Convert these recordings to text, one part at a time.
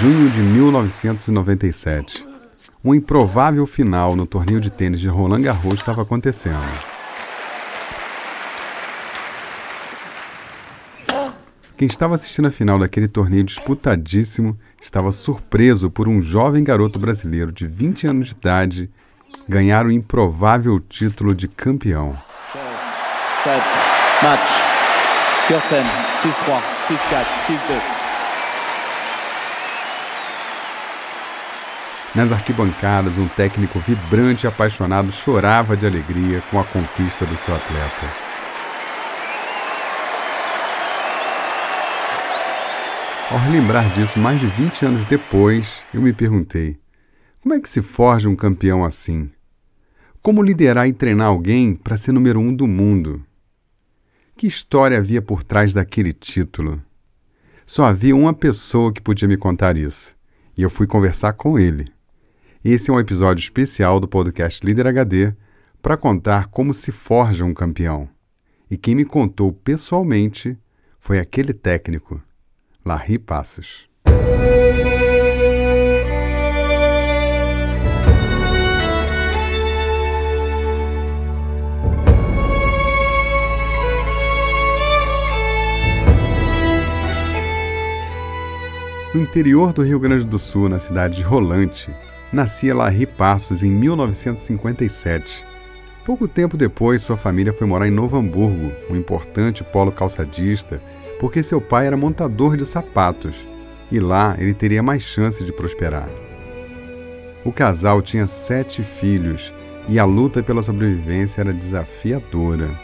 Junho de 1997. Um improvável final no torneio de tênis de Roland Garros estava acontecendo. Quem estava assistindo a final daquele torneio disputadíssimo estava surpreso por um jovem garoto brasileiro de 20 anos de idade ganhar o improvável título de campeão. Match. 6-3, 6-4, 6-2. Nas arquibancadas, um técnico vibrante e apaixonado chorava de alegria com a conquista do seu atleta. Ao relembrar disso mais de 20 anos depois, eu me perguntei: como é que se forja um campeão assim? Como liderar e treinar alguém para ser número um do mundo? Que história havia por trás daquele título? Só havia uma pessoa que podia me contar isso, e eu fui conversar com ele. Esse é um episódio especial do podcast Líder HD para contar como se forja um campeão. E quem me contou pessoalmente foi aquele técnico, Larry Passos. No interior do Rio Grande do Sul, na cidade de Rolante, nascia Larry Passos em 1957. Pouco tempo depois, sua família foi morar em Novo Hamburgo, um importante polo calçadista, porque seu pai era montador de sapatos e lá ele teria mais chance de prosperar. O casal tinha sete filhos e a luta pela sobrevivência era desafiadora.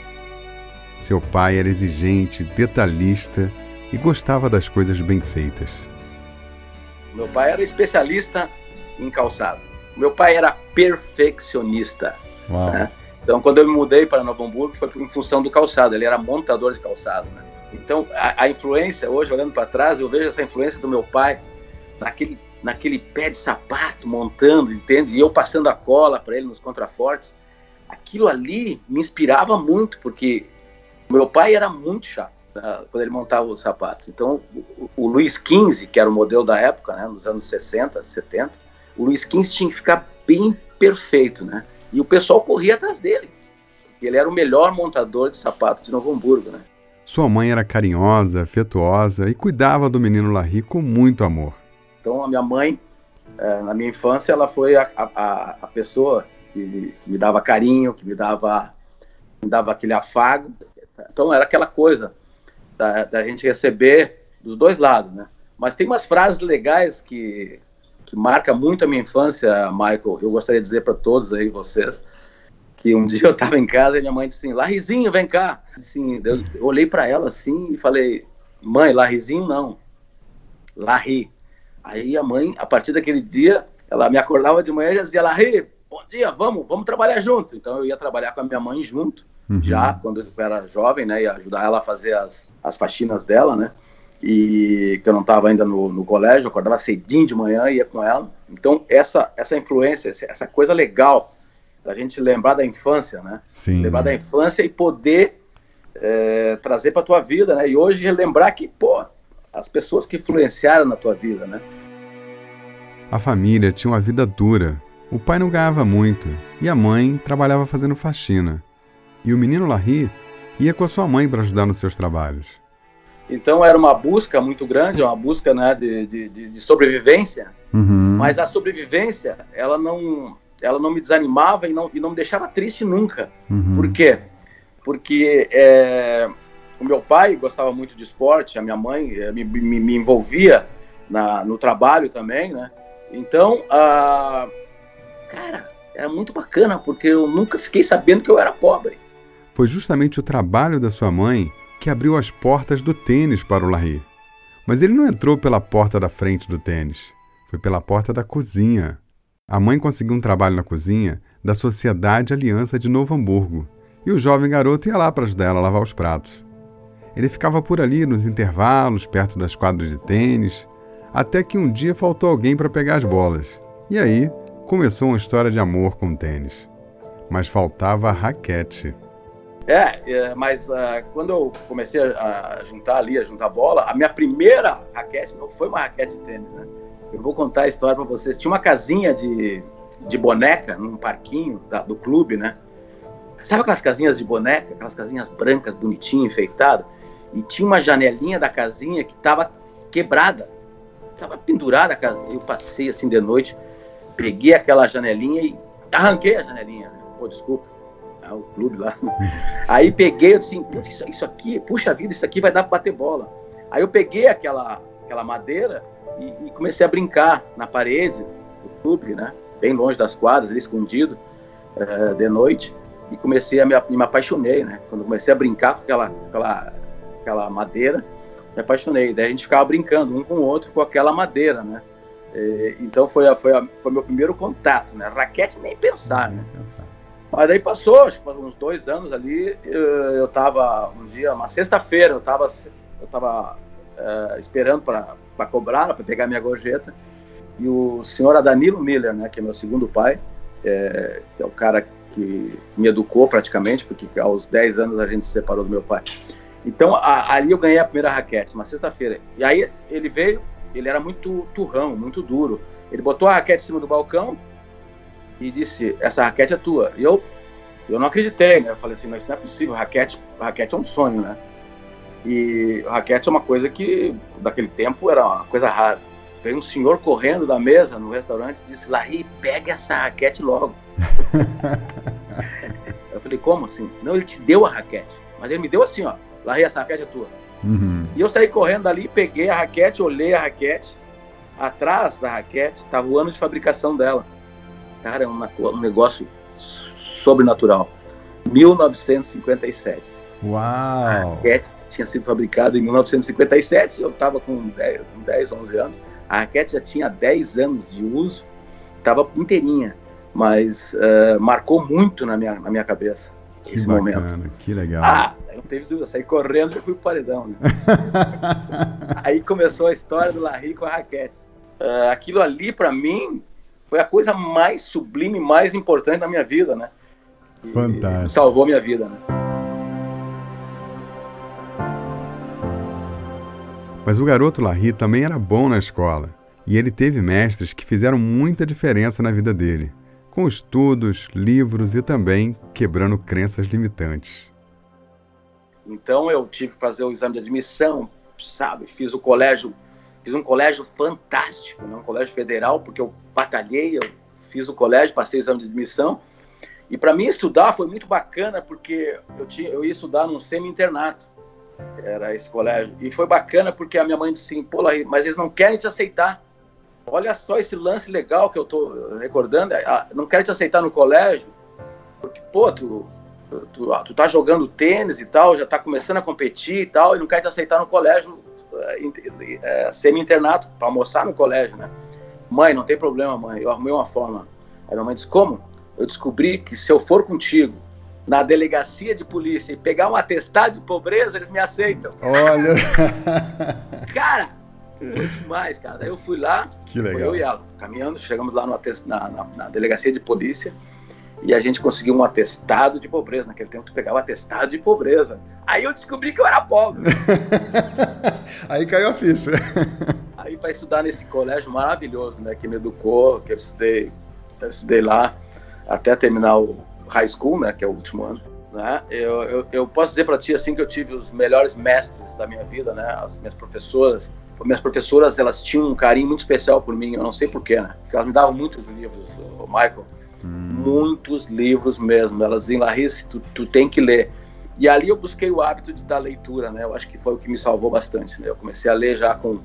Seu pai era exigente, detalhista e gostava das coisas bem feitas. Meu pai era especialista em calçado. Meu pai era perfeccionista. Né? Então, quando eu me mudei para Novo Hamburgo, foi em função do calçado. Ele era montador de calçado. Né? Então, a, a, influência, hoje, olhando para trás, eu vejo essa influência do meu pai naquele, naquele pé de sapato, montando, entende? E eu passando a cola para ele nos contrafortes. Aquilo ali me inspirava muito, porque meu pai era muito chato né, quando ele montava o sapato. Então, o, o Luiz XV, que era o modelo da época, né, nos anos 60, 70, o Luiz XV tinha que ficar bem perfeito, né? E o pessoal corria atrás dele. Ele era o melhor montador de sapato de Novo Hamburgo, né? Sua mãe era carinhosa, afetuosa e cuidava do menino Larry com muito amor. Então, a minha mãe, é, na minha infância, ela foi a, a, a pessoa que, que, me dava carinho, que me dava, me dava aquele afago. Então, era aquela coisa da, da gente receber dos dois lados, né? Mas tem umas frases legais que que marca muito a minha infância, Michael. Eu gostaria de dizer para todos aí, vocês, que um dia eu estava em casa e minha mãe disse assim: Larrizinho, vem cá. Assim, eu, olhei para ela assim e falei: Mãe, Larrizinho não. Larri. Aí a mãe, a partir daquele dia, ela me acordava de manhã e dizia: Larri, bom dia, vamos, vamos trabalhar junto. Então eu ia trabalhar com a minha mãe junto, uhum. já quando eu era jovem, né? Ia ajudar ela a fazer as, as faxinas dela, né? E que eu não estava ainda no, no, colégio, eu acordava cedinho de manhã e ia com ela. Então, essa, essa influência, essa coisa legal da gente lembrar da infância, né? Sim. Lembrar da infância e poder é, trazer para tua vida, né? E hoje lembrar que, pô, as pessoas que influenciaram na tua vida, né? A família tinha uma vida dura. O pai não ganhava muito e a mãe trabalhava fazendo faxina. E o menino Larry ia com a sua mãe para ajudar nos seus trabalhos. Então era uma busca muito grande, uma busca né, de, de, de sobrevivência. Uhum. Mas a sobrevivência, ela não, ela não me desanimava e não, e não me deixava triste nunca. Uhum. Por quê? Porque é, o meu pai gostava muito de esporte, a minha mãe é, me, me, me envolvia na, no trabalho também, né? Então, a, cara, era muito bacana, porque eu nunca fiquei sabendo que eu era pobre. Foi justamente o trabalho da sua mãe que abriu as portas do tênis para o Larry. Mas ele não entrou pela porta da frente do tênis, foi pela porta da cozinha. A mãe conseguiu um trabalho na cozinha da Sociedade Aliança de Novo Hamburgo e o jovem garoto ia lá para ajudar ela a lavar os pratos. Ele ficava por ali nos intervalos, perto das quadras de tênis, até que um dia faltou alguém para pegar as bolas. E aí começou uma história de amor com o tênis. Mas faltava a raquete. É, é mas uh, quando eu comecei a, a, juntar ali, a juntar bola, a minha primeira raquete não foi uma raquete de tênis, né? Eu vou contar a história para vocês. Tinha uma casinha de, de boneca num parquinho da, do clube, né? Sabe aquelas casinhas de boneca, aquelas casinhas brancas, bonitinhas, enfeitadas? E tinha uma janelinha da casinha que estava quebrada. Estava pendurada. Eu passei assim de noite, peguei aquela janelinha e arranquei a janelinha. Né? Pô, desculpa. É o clube lá. Aí peguei assim, isso, isso aqui, puxa vida, isso aqui vai dar para bater bola. Aí eu peguei aquela, aquela madeira e, e, comecei a brincar na parede do clube, né? Bem longe das quadras, ali escondido, uh, de noite e comecei a me, me apaixonei, né? Quando comecei a brincar com aquela, aquela, aquela madeira, me apaixonei. Daí a gente ficava brincando um com o outro com aquela madeira, né? E, então foi, a, foi, a, foi meu primeiro contato, né? Raquete nem pensar, né? Mas daí passou, acho que uns dois anos ali, eu estava um dia, uma sexta-feira, eu estava eu tava, uh, esperando para cobrar, para pegar minha gorjeta, e o senhor Adanilo Miller, né, que é meu segundo pai, é, que é o cara que me educou praticamente, porque aos 10 anos a gente se separou do meu pai. Então, a, ali eu ganhei a primeira raquete, uma sexta-feira. E aí ele veio, ele era muito turrão, muito duro. Ele botou a raquete em cima do balcão e disse: Essa raquete é tua. E eu, eu não acreditei, né? Eu falei assim: Mas isso não é possível, raquete, raquete é um sonho, né? E raquete é uma coisa que, daquele tempo, era uma coisa rara. Veio um senhor correndo da mesa no restaurante e disse: Larry, pega essa raquete logo. eu falei: Como assim? Não, ele te deu a raquete. Mas ele me deu assim: ó, Larry, essa raquete é tua. Uhum. E eu saí correndo dali, peguei a raquete, olhei a raquete. Atrás da raquete estava o ano de fabricação dela. Cara, é uma, um negócio sobrenatural. 1957. Uau! A raquete tinha sido fabricada em 1957, eu estava com 10, 10, 11 anos. A raquete já tinha 10 anos de uso, estava inteirinha, mas uh, marcou muito na minha, na minha cabeça que esse bacana, momento. Que legal. Ah, não teve dúvida, saí correndo e fui pro paredão. Né? aí começou a história do Larry com a raquete. Uh, aquilo ali, para mim, foi a coisa mais sublime, mais importante da minha vida, né? Fantástico. salvou minha vida, né? Mas o garoto Larry também era bom na escola, e ele teve mestres que fizeram muita diferença na vida dele, com estudos, livros e também quebrando crenças limitantes. Então eu tive que fazer o exame de admissão, sabe? Fiz o colégio, fiz um colégio fantástico, né? um colégio federal, porque eu batalhei, eu fiz o colégio, passei o exame de admissão. E para mim estudar foi muito bacana, porque eu, tinha, eu ia estudar num semi-internato era esse colégio. E foi bacana porque a minha mãe disse assim, pô, mas eles não querem te aceitar. Olha só esse lance legal que eu tô recordando, ah, não querem te aceitar no colégio, porque, pô, tu, tu, tu tá jogando tênis e tal, já tá começando a competir e tal, e não quer te aceitar no colégio, é, semi-internato, para almoçar no colégio, né? Mãe, não tem problema, mãe, eu arrumei uma forma. Aí minha mãe disse, como? Eu descobri que se eu for contigo na delegacia de polícia e pegar um atestado de pobreza, eles me aceitam. Olha! cara, foi demais, cara. Daí eu fui lá, que legal. eu e ela, caminhando, chegamos lá no atest... na, na, na, delegacia de polícia e a gente conseguiu um atestado de pobreza. Naquele tempo tu pegava atestado de pobreza. Aí eu descobri que eu era pobre. Aí caiu a ficha. Aí para estudar nesse colégio maravilhoso, né, que me educou, que eu estudei, eu estudei lá até terminar o high school, né, que é o último ano, né, eu, eu, eu posso dizer para ti assim que eu tive os melhores mestres da minha vida, né, as minhas professoras, minhas professoras elas tinham um carinho muito especial por mim, eu não sei porquê, né, porque elas me davam muitos livros, o Michael, hum. muitos livros mesmo, elas diziam, Larissa, tu, tu tem que ler, e ali eu busquei o hábito de dar leitura, né, eu acho que foi o que me salvou bastante, né, eu comecei a ler já com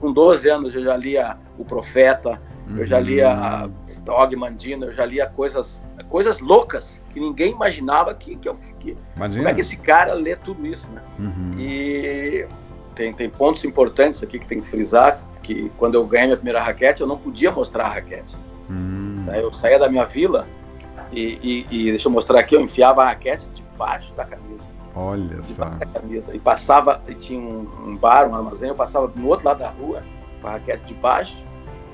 com 12 anos eu já lia O Profeta, eu já lia Dog Mandino, eu já lia coisas, coisas loucas que ninguém imaginava que, que eu que, Como é que esse cara lê tudo isso, né? Uhum. E tem, tem pontos importantes aqui que tem que frisar, que quando eu ganhei minha primeira raquete, eu não podia mostrar a raquete. Uhum. Eu saía da minha vila e, e, e, deixa eu mostrar aqui, eu enfiava a raquete debaixo da camisa. Olha só. Da camisa. E passava, e tinha um, um bar, um armazém, eu passava no outro lado da rua, com a raquete debaixo,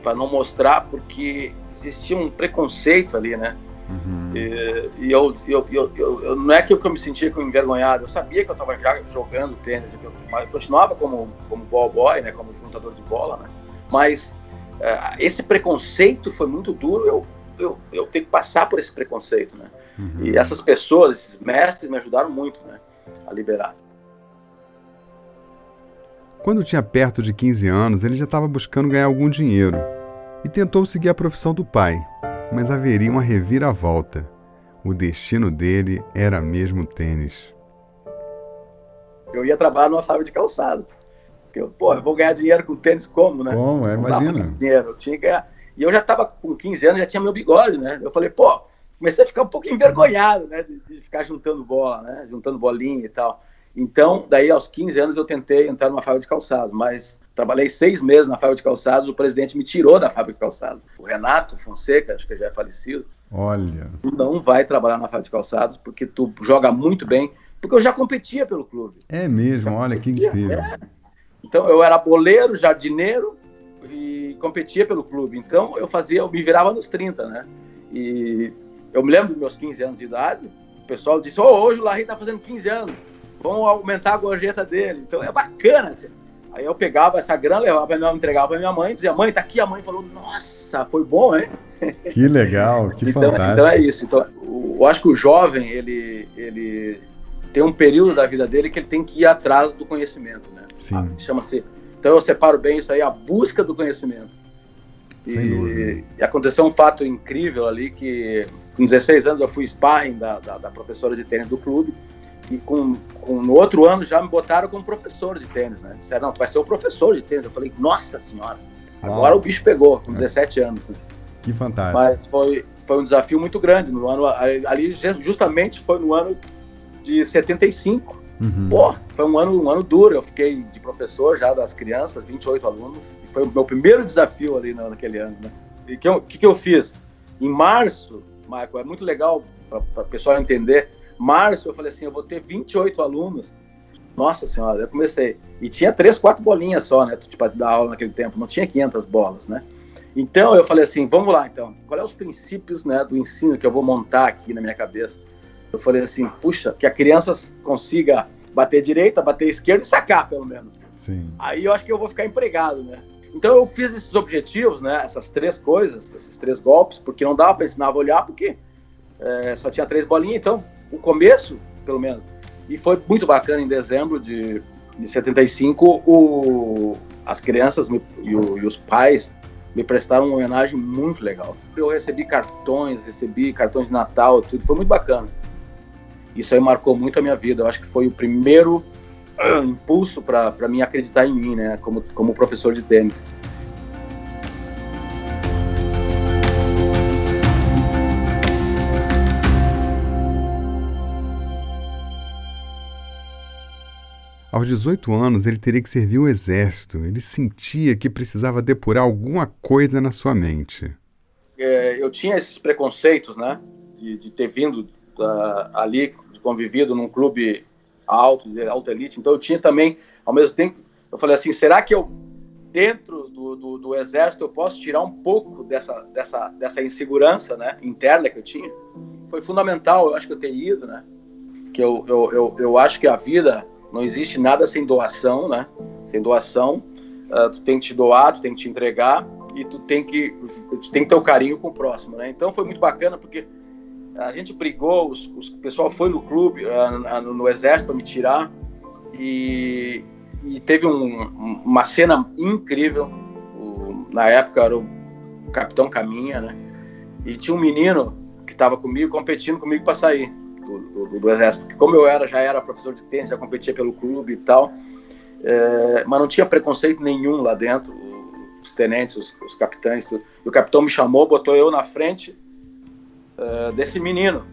para não mostrar, porque existia um preconceito ali, né? Uhum. E, e eu, eu, eu, eu, não é que eu, me sentia envergonhado, eu sabia que eu estava jogando tênis, eu, mas eu continuava como, como ball boy, né, como juntador de bola, né? Mas esse preconceito foi muito duro, eu, eu, eu tenho que passar por esse preconceito, né? Uhum. E essas pessoas, esses mestres, me ajudaram muito, né? A liberar. Quando tinha perto de 15 anos, ele já estava buscando ganhar algum dinheiro e tentou seguir a profissão do pai, mas haveria uma reviravolta. O destino dele era mesmo tênis. Eu ia trabalhar numa fábrica de calçado. Porque eu, pô, eu vou ganhar dinheiro com tênis como, né? Como, é, imagina. Dinheiro, eu tinha que ganhar. E eu já estava com 15 anos, já tinha meu bigode, né? Eu falei, pô, comecei a ficar um pouco envergonhado, né? De, de, ficar juntando bola, né? Juntando bolinha e tal. Então, daí aos 15 anos eu tentei entrar numa fábrica de calçados, mas trabalhei seis meses na fábrica de calçados, o presidente me tirou da fábrica de calçados. O Renato Fonseca, acho que já é falecido. Olha. Tu não vai trabalhar na fábrica de calçados porque tu joga muito bem, porque eu já competia pelo clube. É mesmo, olha que incrível. É. Então eu era boleiro, jardineiro e competia pelo clube. Então eu fazia, eu me virava nos 30, né? E eu me lembro dos meus 15 anos de idade, o pessoal disse: oh, hoje o Larry tá fazendo 15 anos, vamos aumentar a gorjeta dele. Então é bacana, tia. Aí eu pegava essa grana, levava para minha entregava para minha mãe, dizia: "Mãe, tá aqui". A mãe falou: "Nossa, foi bom, hein?" Que legal, que então, fantástico. Então é isso. Então, eu acho que o jovem, ele ele tem um período da vida dele que ele tem que ir atrás do conhecimento, né? Sim. Ah, Chama-se. Então eu separo bem isso aí, a busca do conhecimento. Sem e, dúvida. e aconteceu um fato incrível ali que com 16 anos eu fui sparring da, da, da professora de tênis do clube e com, com, no outro ano já me botaram como professor de tênis, né? Disseram, não, tu vai ser o professor de tênis. Eu falei, nossa senhora, agora Uau. o bicho pegou, com 17 anos, né? Que fantástico. Mas foi, foi um desafio muito grande. No ano, ali, justamente foi no ano de 75. Uhum. Pô, foi um ano, um ano duro. Eu fiquei de professor já das crianças, 28 alunos. E foi o meu primeiro desafio ali naquele ano, né? E o que, que, que eu fiz? Em março, Michael, é muito legal para o pessoal entender Março, eu falei assim, eu vou ter 28 alunos. Nossa senhora, eu comecei. E tinha três, quatro bolinhas só, né? Tipo, dar aula naquele tempo, não tinha 500 bolas, né? Então eu falei assim, vamos lá então. Qual é os princípios, né, do ensino que eu vou montar aqui na minha cabeça? Eu falei assim, puxa, que a criança consiga bater direita, bater esquerda e sacar, pelo menos. Sim. Aí eu acho que eu vou ficar empregado, né? Então eu fiz esses objetivos, né? Essas três coisas, esses três golpes, porque não dava para ensinar a olhar, porque é, só tinha três bolinhas, então o começo, pelo menos. E foi muito bacana em dezembro de, de 75, o, as crianças me, e, o, e os pais me prestaram uma homenagem muito legal. Eu recebi cartões, recebi cartões de Natal, tudo, foi muito bacana. Isso aí marcou muito a minha vida. Eu acho que foi o primeiro uh, impulso para mim acreditar em mim, né, como, como professor de tênis. Aos 18 anos, ele teria que servir o exército. Ele sentia que precisava depurar alguma coisa na sua mente. É, eu tinha esses preconceitos, né? De, de ter vindo uh, ali, de convivido num clube alto, de alta elite. Então eu tinha também, ao mesmo tempo, eu falei assim: será que eu, dentro do, do, do exército, eu posso tirar um pouco dessa, dessa, dessa insegurança né, interna que eu tinha? Foi fundamental, eu acho que eu ter ido, né? Que eu, eu, eu, eu acho que a vida não existe nada sem doação, né? Sem doação, uh, tu tem que te doar, tu tem que te entregar e tu tem que tu tem que ter o carinho com o próximo, né? Então foi muito bacana porque a gente brigou, os, os o pessoal foi no clube, uh, no, no, exército para me tirar e, e teve um, uma cena incrível. O, na época era o Capitão Caminha, né? E tinha um menino que estava comigo competindo comigo para sair do, do, do, exército, porque como eu era já era professor de tênis, já competia pelo clube e tal, é, mas não tinha preconceito nenhum lá dentro, os tenentes, os, os capitães, tudo. E o capitão me chamou, botou eu na frente é, desse menino.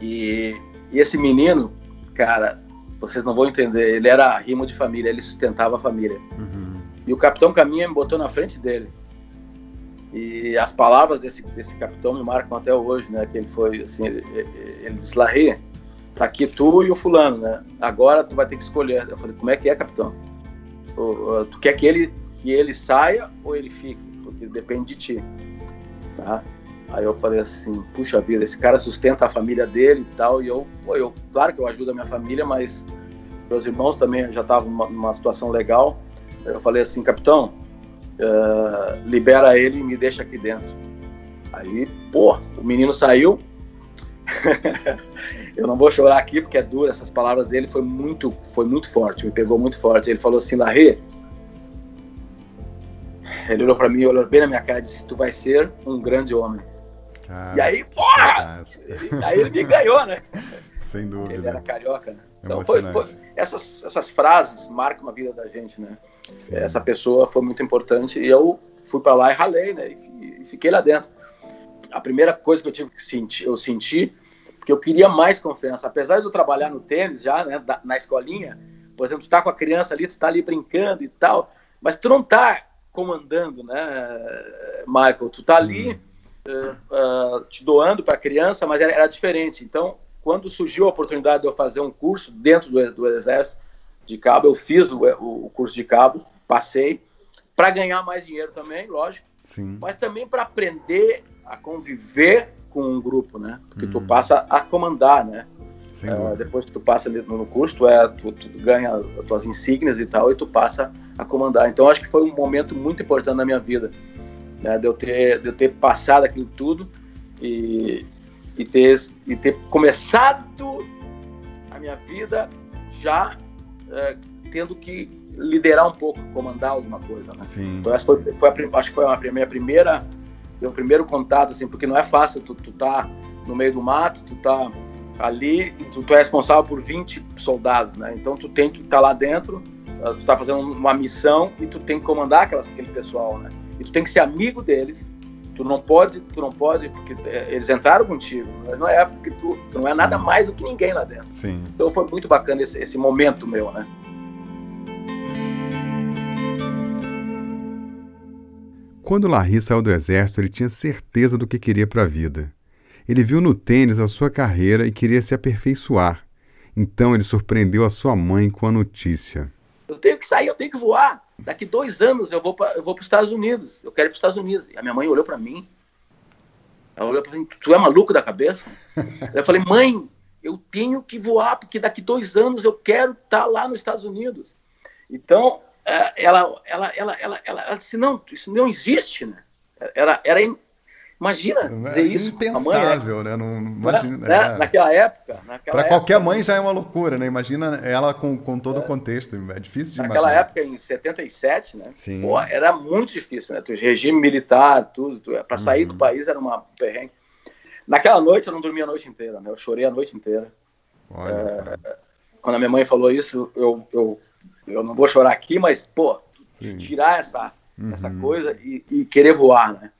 E, e, esse menino, cara, vocês não vão entender, ele era rimo de família, ele sustentava a família. Uhum. E o capitão Caminha me botou na frente dele. E as palavras desse, desse capitão me marcam até hoje, né? Que ele foi assim, ele, ele disse, Larry, tá aqui tu e o fulano, né? Agora tu vai ter que escolher. Eu falei, como é que é, capitão? Tu quer que ele, que ele saia ou ele fique? Porque depende de ti, tá? Aí eu falei assim, puxa vida, esse cara sustenta a família dele e tal, e eu, pô, eu, claro que eu ajudo a minha família, mas meus irmãos também já estavam numa, numa situação legal. Eu falei assim, capitão, uh, libera ele e me deixa aqui dentro. Aí, pô, o menino saiu. eu não vou chorar aqui porque é duro, essas palavras dele foi muito, foi muito forte, me pegou muito forte. Ele falou assim, Larry, ele olhou para mim, olhou bem na minha cara e disse, tu vai ser um grande homem. E aí, porra! Aí ele me ganhou, né? Sem dúvida. Ele era carioca, né? Então foi, foi, essas, essas frases marcam a vida da gente, né? Sim. Essa pessoa foi muito importante e eu fui para lá e ralei, né? E, fiquei lá dentro. A primeira coisa que eu tive que sentir, eu senti, porque eu queria mais confiança. Apesar de eu trabalhar no tênis já, né? na escolinha, por exemplo, tu tá com a criança ali, tu tá ali brincando e tal, mas tu não tá comandando, né, Michael? Tu tá Sim. ali uh, uh, te doando para a criança, mas era, era diferente. Então, quando surgiu a oportunidade de eu fazer um curso dentro do, do Exército de Cabo, eu fiz o, o curso de Cabo, passei, para ganhar mais dinheiro também, lógico, Sim. mas também para aprender a conviver com um grupo, né? Porque hum. tu passa a comandar, né? Uh, depois que tu passa ali no curso, tu, é, tu, tu, ganha as tuas insígnias e tal, e tu passa a comandar. Então, acho que foi um momento muito importante na minha vida, né? de, eu ter, de eu ter passado aquilo tudo e, e ter, e ter começado a minha vida já é, tendo que liderar um pouco, comandar alguma coisa, né? Sim. Então essa foi, foi a, acho que foi a minha primeira, meu primeiro contato, assim, porque não é fácil, tu, tu tá no meio do mato, tu tá ali, tu, tu é responsável por 20 soldados, né? Então tu tem que estar tá lá dentro, ah, tu tá fazendo uma missão e tu tem que comandar aquelas, aquele pessoal, né? E tu tem que ser amigo deles, Tu não pode, tu não pode, porque é, eles entraram contigo. Não é porque tu, tu não é Sim. nada mais do que ninguém lá dentro. Sim. Então foi muito bacana esse, esse momento meu, né? Quando Larry saiu do exército, ele tinha certeza do que queria para a vida. Ele viu no tênis a sua carreira e queria se aperfeiçoar. Então ele surpreendeu a sua mãe com a notícia. Eu tenho que sair, eu tenho que voar daqui dois anos eu vou para eu vou os Estados Unidos, eu quero ir para os Estados Unidos. E a minha mãe olhou para mim, ela olhou para mim, tu é maluco da cabeça? eu falei, mãe, eu tenho que voar, porque daqui dois anos eu quero estar tá lá nos Estados Unidos. Então, é, ela, ela, ela, ela, ela, ela disse, não, isso não existe, né? Era, era Imagina dizer é isso. Impensável, mãe, né? Não, imagina, né? É. Naquela época. Para qualquer mãe já é uma loucura, né? Imagina ela com, com todo é. o contexto. É difícil de Naquela imaginar. época, em 77, né? Sim. Pô, era muito difícil, né? Regime militar, tudo. Para sair uhum. do país era uma perrengue. Naquela noite eu não dormia a noite inteira, né? Eu chorei a noite inteira. Olha é, quando a minha mãe falou isso, eu, eu, eu não vou chorar aqui, mas, pô, Sim. tirar essa, uhum. essa coisa e, e querer voar, né?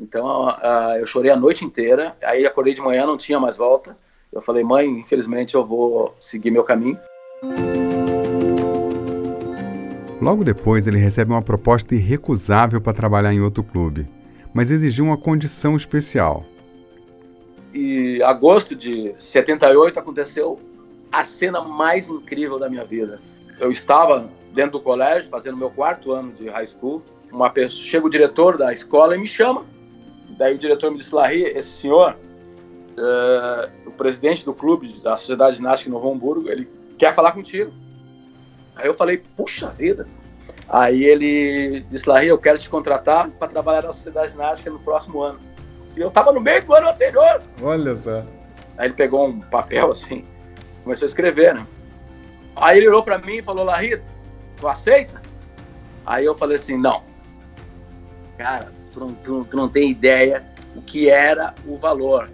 Então uh, eu chorei a noite inteira. Aí acordei de manhã, não tinha mais volta. Eu falei, mãe, infelizmente eu vou seguir meu caminho. Logo depois, ele recebe uma proposta irrecusável para trabalhar em outro clube, mas exigiu uma condição especial. E agosto de 78 aconteceu a cena mais incrível da minha vida. Eu estava dentro do colégio, fazendo meu quarto ano de high school. Uma pessoa, chega o diretor da escola e me chama Daí o diretor me disse, Larry, esse senhor, uh, o presidente do clube da Sociedade Ginástica Novo Hamburgo, ele quer falar contigo. Aí eu falei, puxa vida. Aí ele disse, Larry, eu quero te contratar para trabalhar na Sociedade Ginástica no próximo ano. E eu estava no meio do ano anterior. Olha só. Aí ele pegou um papel assim, começou a escrever, né? Aí ele olhou para mim e falou, Larry, tu aceita? Aí eu falei assim, não. Cara, tu não, tu, tu não tem ideia o que era o valor.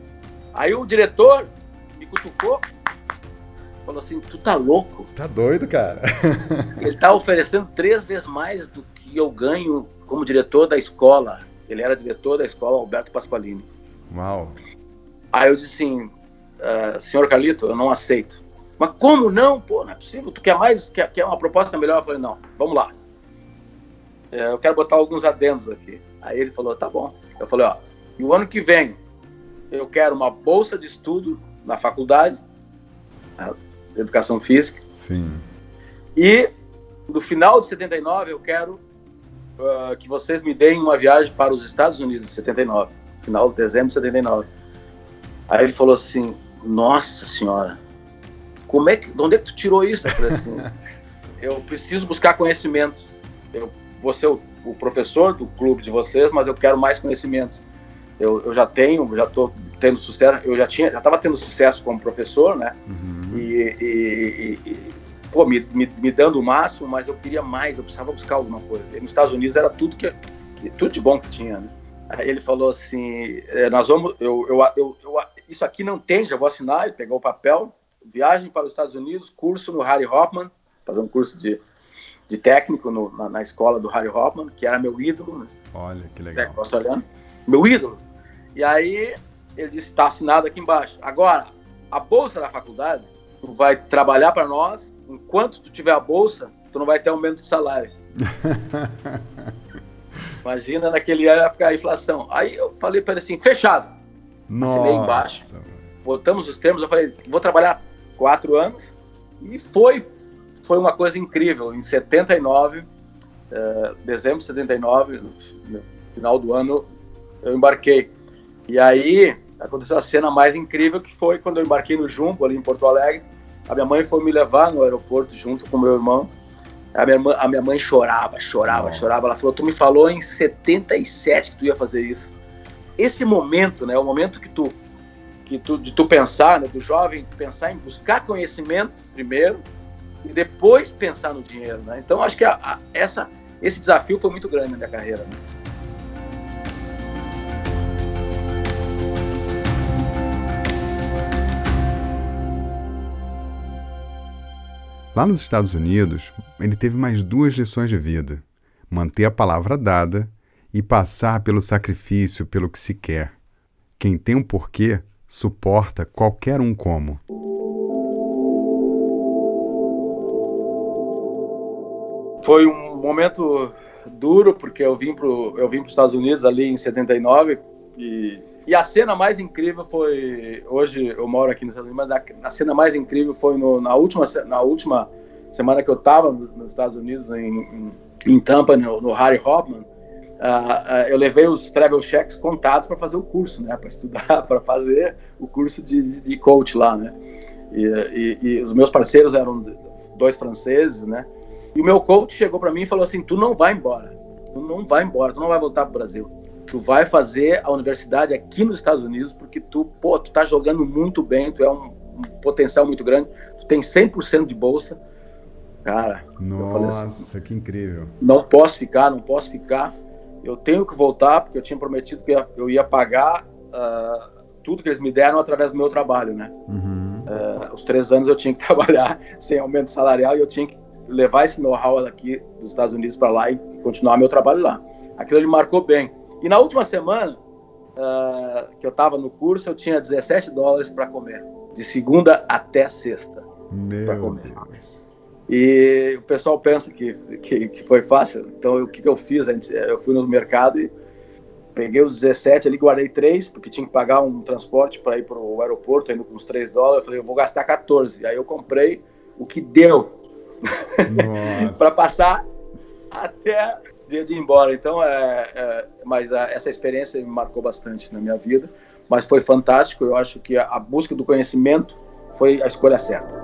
Aí o diretor me cutucou, falou assim, tu tá louco? Tá doido, cara. Ele tá oferecendo três vezes mais do que eu ganho como diretor da escola. Ele era diretor da escola Alberto Pasqualini. Uau. Aí eu disse assim, uh, senhor Calito, eu não aceito. Mas como não? Pô, não é possível. Tu quer mais? Quer, quer uma proposta melhor? Eu falei, não, vamos lá. É, eu quero botar alguns adendos aqui. Aí ele falou, tá bom. Eu falei, ó, no ano que vem eu quero uma bolsa de estudo na faculdade, de educação física. Sim. E no final de 79 eu quero uh, que vocês me deem uma viagem para os Estados Unidos, em 79, final de dezembro de 79. Aí ele falou assim, nossa senhora, como é que, de onde é que tu tirou isso? Eu falei assim, eu preciso buscar conhecimento. Eu vou ser o o professor do clube de vocês, mas eu quero mais conhecimentos. Eu, eu já tenho, já estou tendo sucesso, eu já tinha, já estava tendo sucesso como professor, né? Uhum. E, e, e, pô, me, me, me, dando o máximo, mas eu queria mais, eu precisava buscar alguma coisa. E nos Estados Unidos era tudo que, que, tudo de bom que tinha, né? Aí ele falou assim, é, nós vamos, eu, eu, eu, eu, isso aqui não tem, já vou assinar, ele pegou o papel, viagem para os Estados Unidos, curso no Harry Hoffman, fazer um curso de, de técnico no, na, na, escola do Harry Hoffman, que era meu ídolo. Né? Olha, que legal. Australiano, meu ídolo. E aí ele disse, está assinado aqui embaixo. Agora, a bolsa da faculdade, tu vai trabalhar para nós, enquanto tu tiver a bolsa, tu não vai ter aumento de salário. Imagina naquele época a inflação. Aí eu falei para ele assim, fechado. Nossa. Assinei embaixo. Botamos os termos, eu falei, vou trabalhar quatro anos. E foi, foi uma coisa incrível. Em 79, uh, dezembro de 79, no final do ano, eu embarquei. E aí aconteceu a cena mais incrível que foi quando eu embarquei no Jumbo, ali em Porto Alegre. A minha mãe foi me levar no aeroporto junto com meu irmão. A minha, mãe, a minha mãe chorava, chorava, chorava. Ela falou: Tu me falou em 77 que tu ia fazer isso. Esse momento, né? O momento que tu, que tu, de tu pensar, né, do jovem pensar em buscar conhecimento primeiro e depois pensar no dinheiro, né? Então acho que a, a, essa, esse desafio foi muito grande na minha carreira. Né? Lá nos Estados Unidos, ele teve mais duas lições de vida: manter a palavra dada e passar pelo sacrifício pelo que se quer. Quem tem um porquê suporta qualquer um como. Foi um momento duro porque eu vim para os Estados Unidos ali em 79 e e a cena mais incrível foi. Hoje eu moro aqui nos Estados Unidos, mas a, a cena mais incrível foi no, na, última, na última semana que eu estava nos, Estados Unidos, em, em, Tampa, no, no, Harry Hoffman. Uh, uh, eu levei os travel checks contados para fazer o curso, né? Para estudar, para fazer o curso de, de, coach lá, né? E, e, e, os meus parceiros eram dois franceses, né? E o meu coach chegou para mim e falou assim: Tu não vai embora, tu não vai embora, tu não vai voltar para o Brasil tu vai fazer a universidade aqui nos Estados Unidos porque tu, pô, tu tá jogando muito bem, tu é um, um potencial muito grande, tu tem 100% de bolsa. Cara, nossa, assim, que incrível. Não posso ficar, não posso ficar. Eu tenho que voltar porque eu tinha prometido que eu ia pagar uh, tudo que eles me deram através do meu trabalho, né? Uhum. Uh, os três anos eu tinha que trabalhar sem aumento salarial e eu tinha que levar esse know-how aqui dos Estados Unidos para lá e continuar meu trabalho lá. Aquilo ele marcou bem. E na última semana uh, que eu estava no curso, eu tinha 17 dólares para comer, de segunda até sexta. Meu comer. Deus. E o pessoal pensa que, que, que foi fácil. Então, o que, que eu fiz? Eu fui no mercado e peguei os 17 ali, guardei 3, porque tinha que pagar um transporte para ir para o aeroporto, indo com uns 3 dólares. Eu falei, eu vou gastar 14. Aí eu comprei o que deu para passar até dia de ir embora. Então, é, é mas a, essa experiência me marcou bastante na minha vida. Mas foi fantástico. Eu acho que a, a busca do conhecimento foi a escolha certa.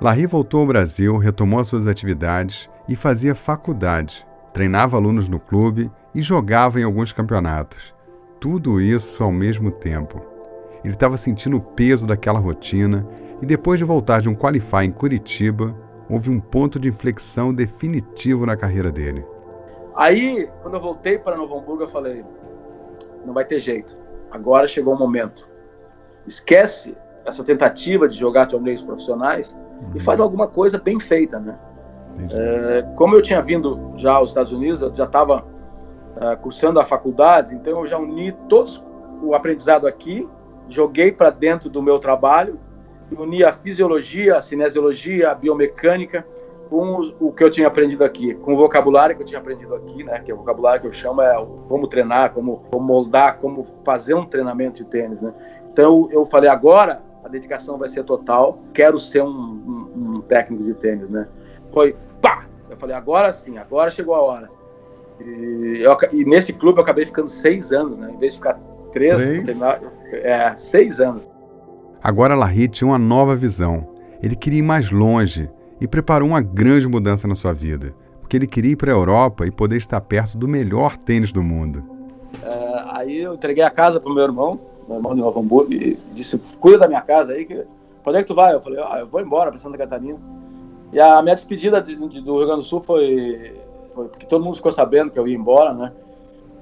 Larry voltou ao Brasil, retomou as suas atividades e fazia faculdade. Treinava alunos no clube e jogava em alguns campeonatos. Tudo isso ao mesmo tempo. Ele estava sentindo o peso daquela rotina e depois de voltar de um qualify em Curitiba, houve um ponto de inflexão definitivo na carreira dele. Aí, quando eu voltei para Novo Hamburgo, eu falei: não vai ter jeito. Agora chegou o momento. Esquece essa tentativa de jogar torneios profissionais uhum. e faz alguma coisa bem feita, né? É, como eu tinha vindo já aos Estados Unidos, já estava uh, cursando a faculdade, então eu já uni todos o aprendizado aqui, joguei para dentro do meu trabalho unir a fisiologia, a cinesiologia, a biomecânica com o que eu tinha aprendido aqui, com o vocabulário que eu tinha aprendido aqui, né? Que é o vocabulário que eu chamo é como treinar, como, como moldar, como fazer um treinamento de tênis, né? Então eu falei agora a dedicação vai ser total, quero ser um, um, um técnico de tênis, né? Foi pá! Eu falei agora sim, agora chegou a hora. E, eu, e nesse clube eu acabei ficando seis anos, né? Em vez de ficar três, três? é, seis anos. Agora Larry tinha uma nova visão. Ele queria ir mais longe e e preparou uma grande mudança na sua vida, porque ele queria ir para a Europa e poder estar perto do melhor tênis do mundo. É, aí eu entreguei a casa pro meu irmão, meu irmão de Novo Hamburgo, e disse: cuida da minha casa aí, que... quando é que tu vai? Eu falei: ah, eu vou embora para Santa Catarina. E a minha despedida de, de, do Rio Grande do Sul foi, foi, porque todo mundo ficou sabendo que eu ia embora, né?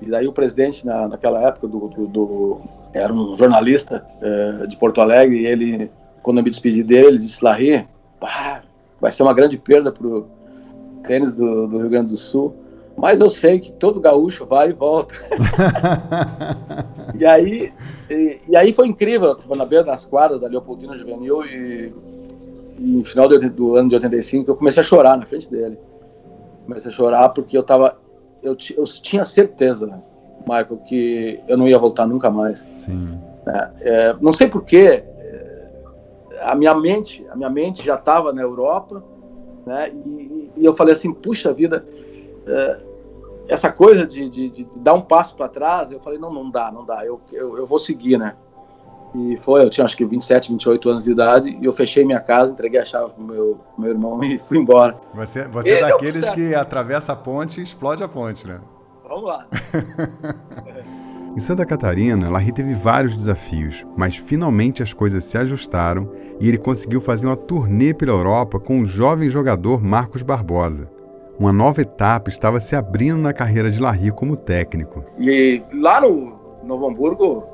E daí o presidente, na, naquela época, do, do, do era um jornalista é, de Porto Alegre, e ele, quando eu me despedi dele, ele disse: Larry, vai ser uma grande perda pro tênis do, do Rio Grande do Sul. Mas eu sei que todo gaúcho vai e volta. e, aí, e, e, aí foi incrível. Eu estava na beira das quadras da Leopoldina Juvenil e no final do, do, ano de 85 eu comecei a chorar na frente dele. Comecei a chorar porque eu tava. Eu, eu tinha certeza, né, Michael, que eu não ia voltar nunca mais. Sim. É, é, não sei porquê. É, a minha mente, a minha mente já estava na Europa, né? E, e eu falei assim, puxa vida, é, essa coisa de, de, de, dar um passo para trás, eu falei, não, não dá, não dá, eu, eu, eu, vou seguir, né? E foi, eu tinha acho que 27, 28 anos de idade, e eu fechei minha casa, entreguei a chave pro meu, pro meu irmão e fui embora. Você, você é daqueles que atravessa a ponte e explode a ponte, né? Vamos lá. Em Santa Catarina, Larry teve vários desafios, mas finalmente as coisas se ajustaram e ele conseguiu fazer uma turnê pela Europa com o jovem jogador Marcos Barbosa. Uma nova etapa estava se abrindo na carreira de Larry como técnico. E lá no Novo Hamburgo,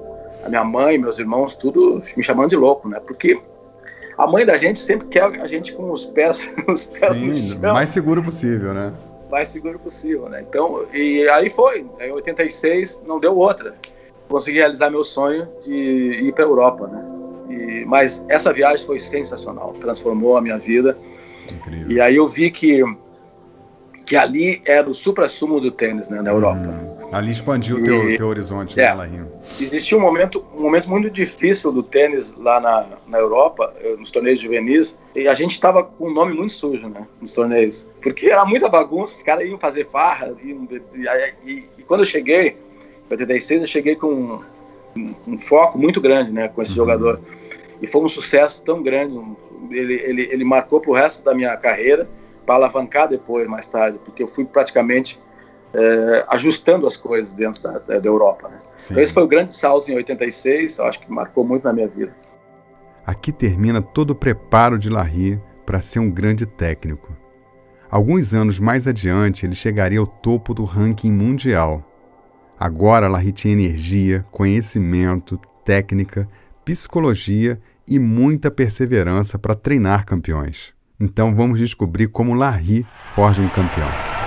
a minha mãe, meus irmãos, tudo me chamando de louco, né? Porque a mãe da gente sempre quer a gente com os pés, os pés Sim, no chão. mais seguro possível, né? mais seguro possível, né? Então, e aí foi. Em 86 não deu outra. Consegui realizar meu sonho de ir para a Europa, né? E, mas essa viagem foi sensacional, transformou a minha vida. Incrível. E aí eu vi que que ali era o supra-sumo do tênis, né, na Europa. Hum. Ali expandiu o teu, teu horizonte, é, né, Existia um momento, um momento muito difícil do tênis lá na, na Europa, eh, nos torneios juvenis, e a gente estava com um nome muito sujo, né, nos torneios. Porque era muita bagunça, os caras iam fazer farra, iam, e, e, e, quando eu cheguei, em 86, eu cheguei com um, um, um foco muito grande, né, com esse uhum. jogador. E foi um sucesso tão grande, ele, ele, ele marcou para o resto da minha carreira, para alavancar depois, mais tarde, porque eu fui praticamente é, ajustando as coisas dentro da, da Europa. Né? Então esse foi o grande salto em 86, acho que marcou muito na minha vida. Aqui termina todo o preparo de Larry para ser um grande técnico. Alguns anos mais adiante, ele chegaria ao topo do ranking mundial. Agora, Larry tinha energia, conhecimento, técnica, psicologia e muita perseverança para treinar campeões. Então vamos descobrir como Larry forja um campeão.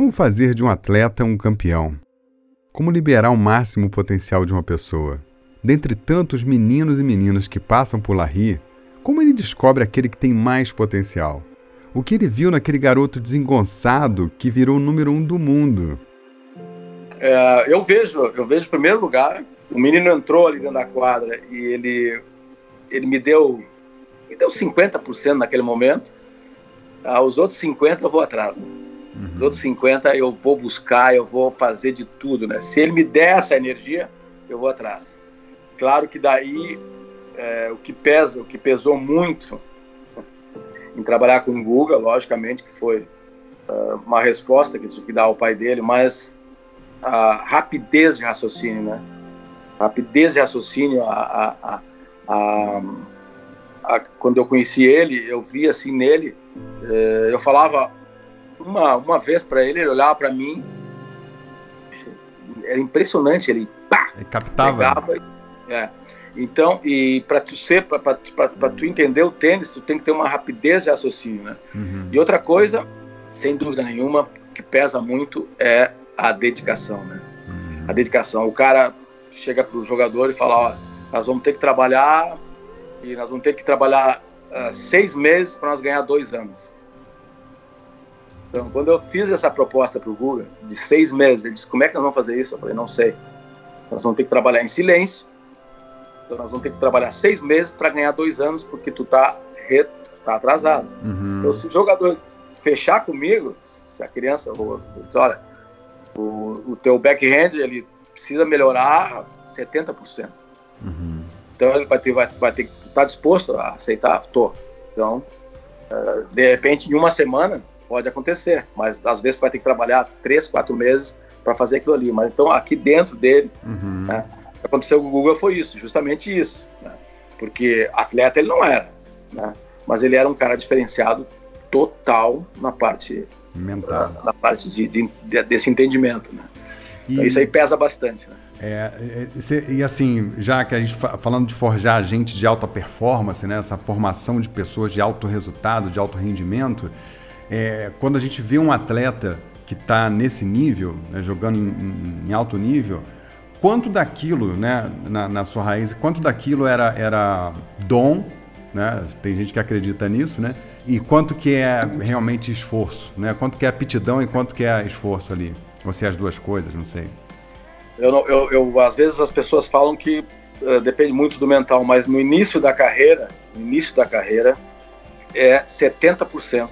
Como fazer de um atleta um campeão? Como liberar o máximo potencial de uma pessoa? Dentre tantos meninos e meninas que passam por Larry, como ele descobre aquele que tem mais potencial? O que ele viu naquele garoto desengonçado que virou o número um do mundo? É, eu vejo, eu vejo em primeiro lugar, o menino entrou ali dentro da quadra e ele, ele me deu, me deu 50% naquele momento. Ah, os outros 50 eu vou atrás. Né? Uhum. Os outros 50 eu vou buscar, eu vou fazer de tudo, né? Se ele me der essa energia, eu vou atrás. Claro que daí é, o que pesa, o que pesou muito em trabalhar com o Guga, logicamente que foi uh, uma resposta que tive que dar ao pai dele, mas a rapidez de raciocínio, né? Rapidez de raciocínio, a, a, a, quando eu conheci ele, eu vi assim nele, eh, eu falava uma, uma vez para ele, ele olhava para mim, era impressionante, ele pá, ele captava. Pegava, é. Então, e para tu ser, para tu entender o tênis, tu tem que ter uma rapidez de raciocínio, né? Uhum. E outra coisa, sem dúvida nenhuma, que pesa muito é a dedicação, né? Uhum. A dedicação. O cara chega pro jogador e fala, ó, nós vamos ter que trabalhar e nós vamos ter que trabalhar uh, seis meses para nós ganhar dois anos. Então, quando eu fiz essa proposta para o Guga, de seis meses, ele disse: Como é que nós vamos fazer isso? Eu falei: Não sei. Nós vamos ter que trabalhar em silêncio, Então nós vamos ter que trabalhar seis meses para ganhar dois anos, porque tu tá, re, tá atrasado. Uhum. Então, se o jogador fechar comigo, se a criança, diz, olha, o, o teu backhand ele precisa melhorar 70%. Uhum. Então ele vai ter, vai, vai ter que estar tá disposto a aceitar, tô. Então, uh, de repente, em uma semana pode acontecer, mas às vezes vai ter que trabalhar três, quatro meses para fazer aquilo ali. Mas então aqui dentro dele, uhum. né, aconteceu com o Google foi isso, justamente isso, né? porque atleta ele não era, né? mas ele era um cara diferenciado total na parte mental, na, na parte de, de, de, desse entendimento, né? E... Então, isso aí pesa bastante, né? É, é, e assim, já que a gente falando de forjar gente de alta performance, né, essa formação de pessoas de alto resultado, de alto rendimento, é, quando a gente vê um atleta que está nesse nível, né, jogando em, em, alto nível, quanto daquilo, né, na, na, sua raiz, quanto daquilo era, era dom, né, tem gente que acredita nisso, né, e quanto que é realmente esforço, né, quanto que é aptidão e quanto que é esforço ali, ou se é as duas coisas, não sei. Eu, eu, eu, às vezes as pessoas falam que uh, depende muito do mental, mas no início da carreira, no início da carreira, é 70%.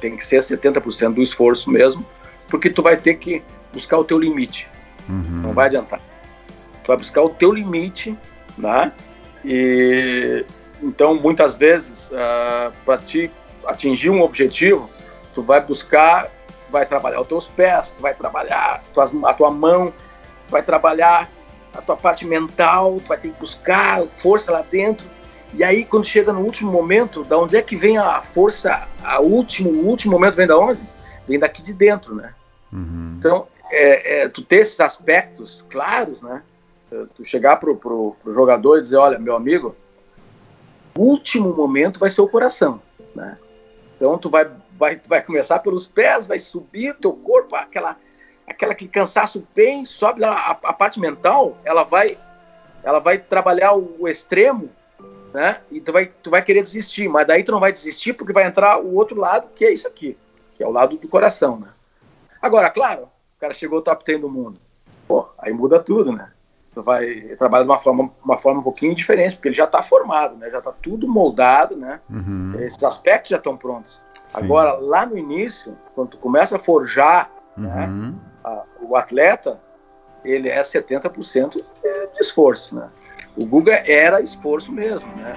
Tem que ser 70% do esforço mesmo, porque tu vai ter que buscar o teu limite. Uhum. Não vai adiantar. Tu vai buscar o teu limite, né? E então muitas vezes uh, ah, para te atingir um objetivo, tu vai buscar, tu vai trabalhar os teus pés, tu vai trabalhar a tua mão, vai trabalhar a tua parte mental, tu vai ter que buscar força lá dentro. E aí, quando chega no último momento, da onde é que vem a força? A último, o último momento vem da onde? Vem daqui de dentro, né? Uhum. Então, é, é, tu ter esses aspectos claros, né? Tu chegar pro, pro, pro jogador e dizer, olha, meu amigo, o último momento vai ser o coração, né? Então, tu vai, vai, tu vai começar pelos pés, vai subir teu corpo, aquela aquela aquele cansaço bem, sobe a, a, parte mental, ela vai ela vai trabalhar o, o, extremo, né? E tu vai tu vai querer desistir, mas daí tu não vai desistir porque vai entrar o outro lado, que é isso aqui, que é o lado do coração, né? Agora, claro, o cara chegou ao top 10 do mundo. Pô, aí muda tudo, né? Tu vai trabalhar de uma forma, uma forma um pouquinho diferente, porque ele já está formado, né? Já está tudo moldado, né? Uhum. Esses aspectos já estão prontos. Sim. Agora, lá no início, quando tu começa a forjar né, uhum. né? a, o atleta, ele é 70% de esforço, né? O Guga era esforço mesmo, né?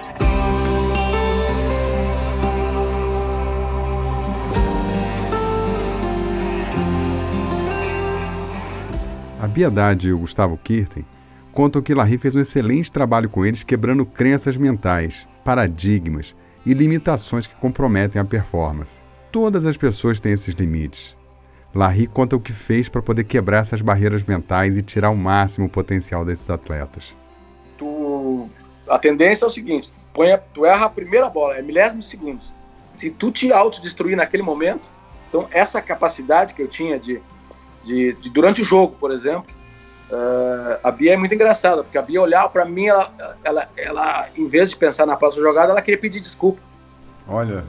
A Biedade e o Gustavo Kirten contam que Larry fez um excelente trabalho com eles quebrando crenças mentais, paradigmas e limitações que comprometem a performance. Todas as pessoas têm esses limites, Larry conta o que fez para poder quebrar essas barreiras mentais e tirar o máximo potencial desses atletas. Tu... A tendência é o seguinte: põe a... tu erra a primeira bola, é milésimos segundos. Se tu te autodestruir naquele momento, então essa capacidade que eu tinha de, de, de durante o jogo, por exemplo, uh, a Bia é muito engraçada, porque a Bia olhava para mim, ela, ela, ela, em vez de pensar na próxima jogada, ela queria pedir desculpa. Olha.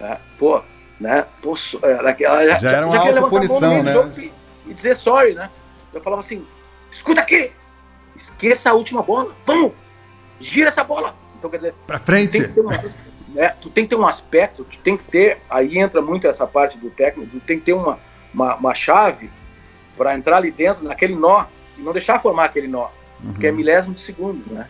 É, pô, né? Posso, ela, ela, já, já, era uma autopunição, né? E, e dizer sorry, né? Eu falava assim, escuta aqui, esqueça a última bola, vamos, gira essa bola. Então, quer dizer, pra frente. Tu tem, uma, né, tu tem que ter um aspecto, tu tem que ter, aí entra muito essa parte do técnico, tu tem que ter uma, uma, uma chave para entrar ali dentro, naquele nó, e não deixar formar aquele nó, uhum. porque é milésimo de segundos, né?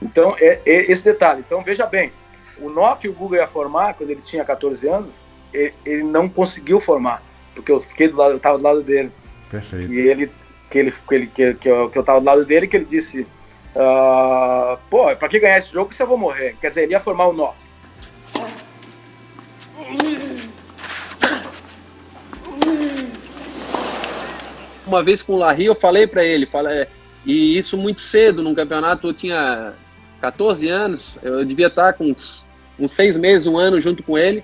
Então, é, é, esse detalhe. Então, veja bem, o nó que o Google ia formar quando ele tinha 14 anos, ele, não conseguiu formar, porque eu fiquei do lado, eu estava do lado dele. Perfeito. E ele, que ele, que ele, que, que eu, que eu tava do lado dele, que ele disse, uh, pô, para que ganhar esse jogo se eu vou morrer? Quer dizer, ele ia formar o nó. Uma vez com o Larry, eu falei para ele, falei, e isso muito cedo, num campeonato, eu tinha 14 anos, eu devia estar com uns, uns seis meses, um ano junto com ele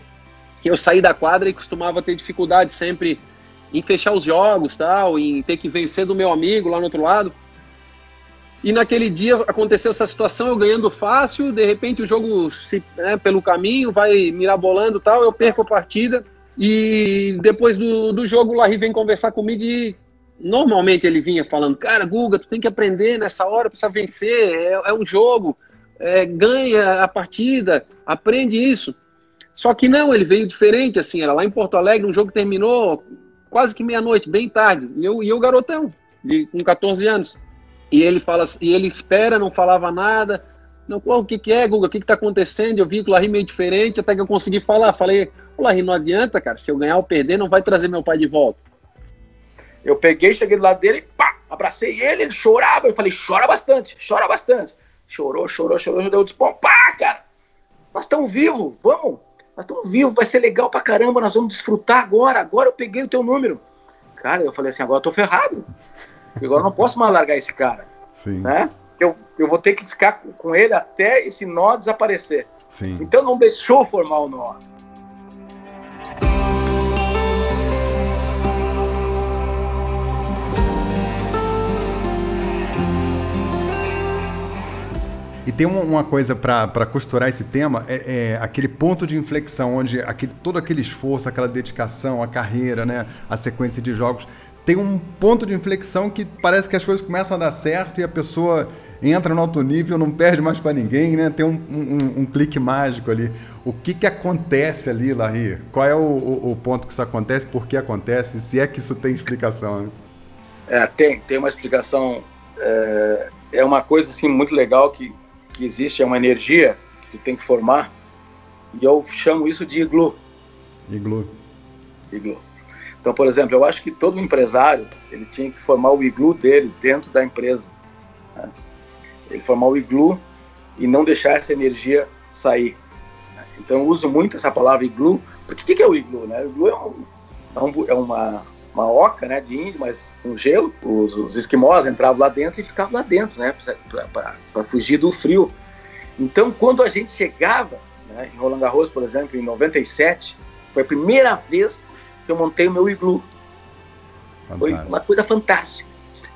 eu saí da quadra e costumava ter dificuldade sempre em fechar os jogos, tal, em ter que vencer do meu amigo lá no outro lado. E naquele dia aconteceu essa situação, eu ganhando fácil, de repente o jogo se, né, pelo caminho vai mirabolando tal, eu perco a partida e depois do, do jogo o Larry vem conversar comigo e normalmente ele vinha falando, cara, Guga, tu tem que aprender nessa hora, precisa vencer, é, é um jogo, é, ganha a partida, aprende isso. Só que não, ele veio diferente, assim, era lá em Porto Alegre, um jogo terminou quase que meia-noite, bem tarde, e eu, e eu garotão, de, com 14 anos. E ele fala, e ele espera, não falava nada, não, o que, que é, Guga, o que, que tá acontecendo? Eu vi que o Larry meio diferente, até que eu consegui falar, falei, o Larry, não adianta, cara, se eu ganhar ou perder, não vai trazer meu pai de volta. Eu peguei, cheguei do lado dele, pá, abracei ele, ele chorava. Eu falei, chora bastante, chora bastante. Chorou, chorou, chorou, eu disse, pá, cara, nós estamos vivos, vamos, nós estamos vivos, vai ser legal pra caramba, nós vamos desfrutar agora, agora eu peguei o teu número. Cara, eu falei assim, agora eu tô ferrado, agora eu não posso mais largar esse cara, Sim. né? Eu, eu vou ter que ficar com ele até esse nó desaparecer. Sim. Então não deixou formar o nó. E tem uma, coisa para costurar esse tema, é, é, aquele ponto de inflexão, onde aquele, todo aquele esforço, aquela dedicação, a carreira, né, a sequência de jogos, tem um ponto de inflexão que parece que as coisas começam a dar certo e a pessoa entra no alto nível, não perde mais para ninguém, né? Tem um, um, um, clique mágico ali. O que, que acontece ali, Larry? Qual é o, o, o, ponto que isso acontece? Por que acontece? Se é que isso tem explicação? Né? É, tem, tem uma explicação. É, é uma coisa assim muito legal que que existe é uma energia que tu tem que formar, e eu chamo isso de iglu. Iglu. Iglu. Então, por exemplo, eu acho que todo empresário ele tinha que formar o iglu dele dentro da empresa. Né? Ele formar o iglu e não deixar essa energia sair. Né? Então, eu uso muito essa palavra iglu, porque o que, que, é o iglu? Né? O iglu é, um, é, um, é uma, uma oca né, de índio, mas com gelo. Os, os esquimós entravam lá dentro e ficavam lá dentro, né, para fugir do frio. Então, quando a gente chegava né, em Roland Garros, por exemplo, em 97, foi a primeira vez que eu montei o meu iglu. Fantástico. Foi uma coisa fantástica.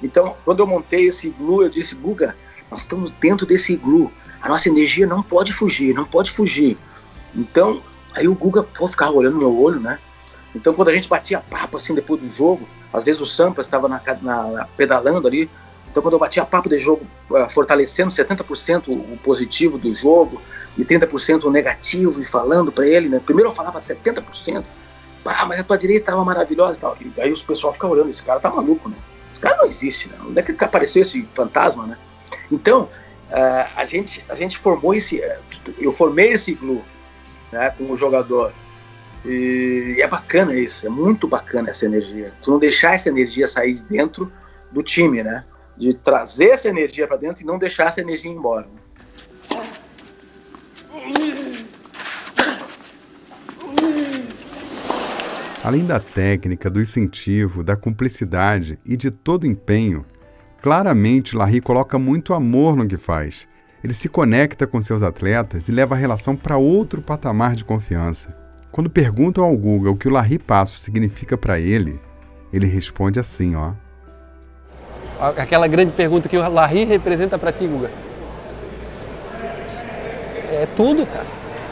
Então, quando eu montei esse iglu, eu disse, Guga, nós estamos dentro desse iglu. A nossa energia não pode fugir, não pode fugir. Então, aí o Guga pô, ficava olhando no meu olho, né? Então, quando a gente batia papo assim depois do jogo, às vezes o Sampa estava na, na, pedalando ali. Então, quando eu batia papo de jogo, uh, fortalecendo 70% o positivo do jogo e 30% o negativo, e falando para ele, né? Primeiro eu falava 70%, pá, mas a tua direita estava maravilhosa e tal. E daí os pessoal fica olhando, esse cara tá maluco, né? Esse cara não existe, né? Onde é que apareceu esse fantasma, né? Então, uh, a, gente, a gente formou esse. Eu formei esse glue né, com o jogador. E é bacana isso, é muito bacana essa energia. Tu não deixar essa energia sair de dentro do time, né? De trazer essa energia para dentro e não deixar essa energia ir embora. Além da técnica, do incentivo, da cumplicidade e de todo empenho, claramente Larry coloca muito amor no que faz. Ele se conecta com seus atletas e leva a relação para outro patamar de confiança. Quando perguntam ao Guga o que o Larry Passo significa para ele, ele responde assim, ó. Aquela grande pergunta que o Larry representa para ti, Guga. É tudo, cara.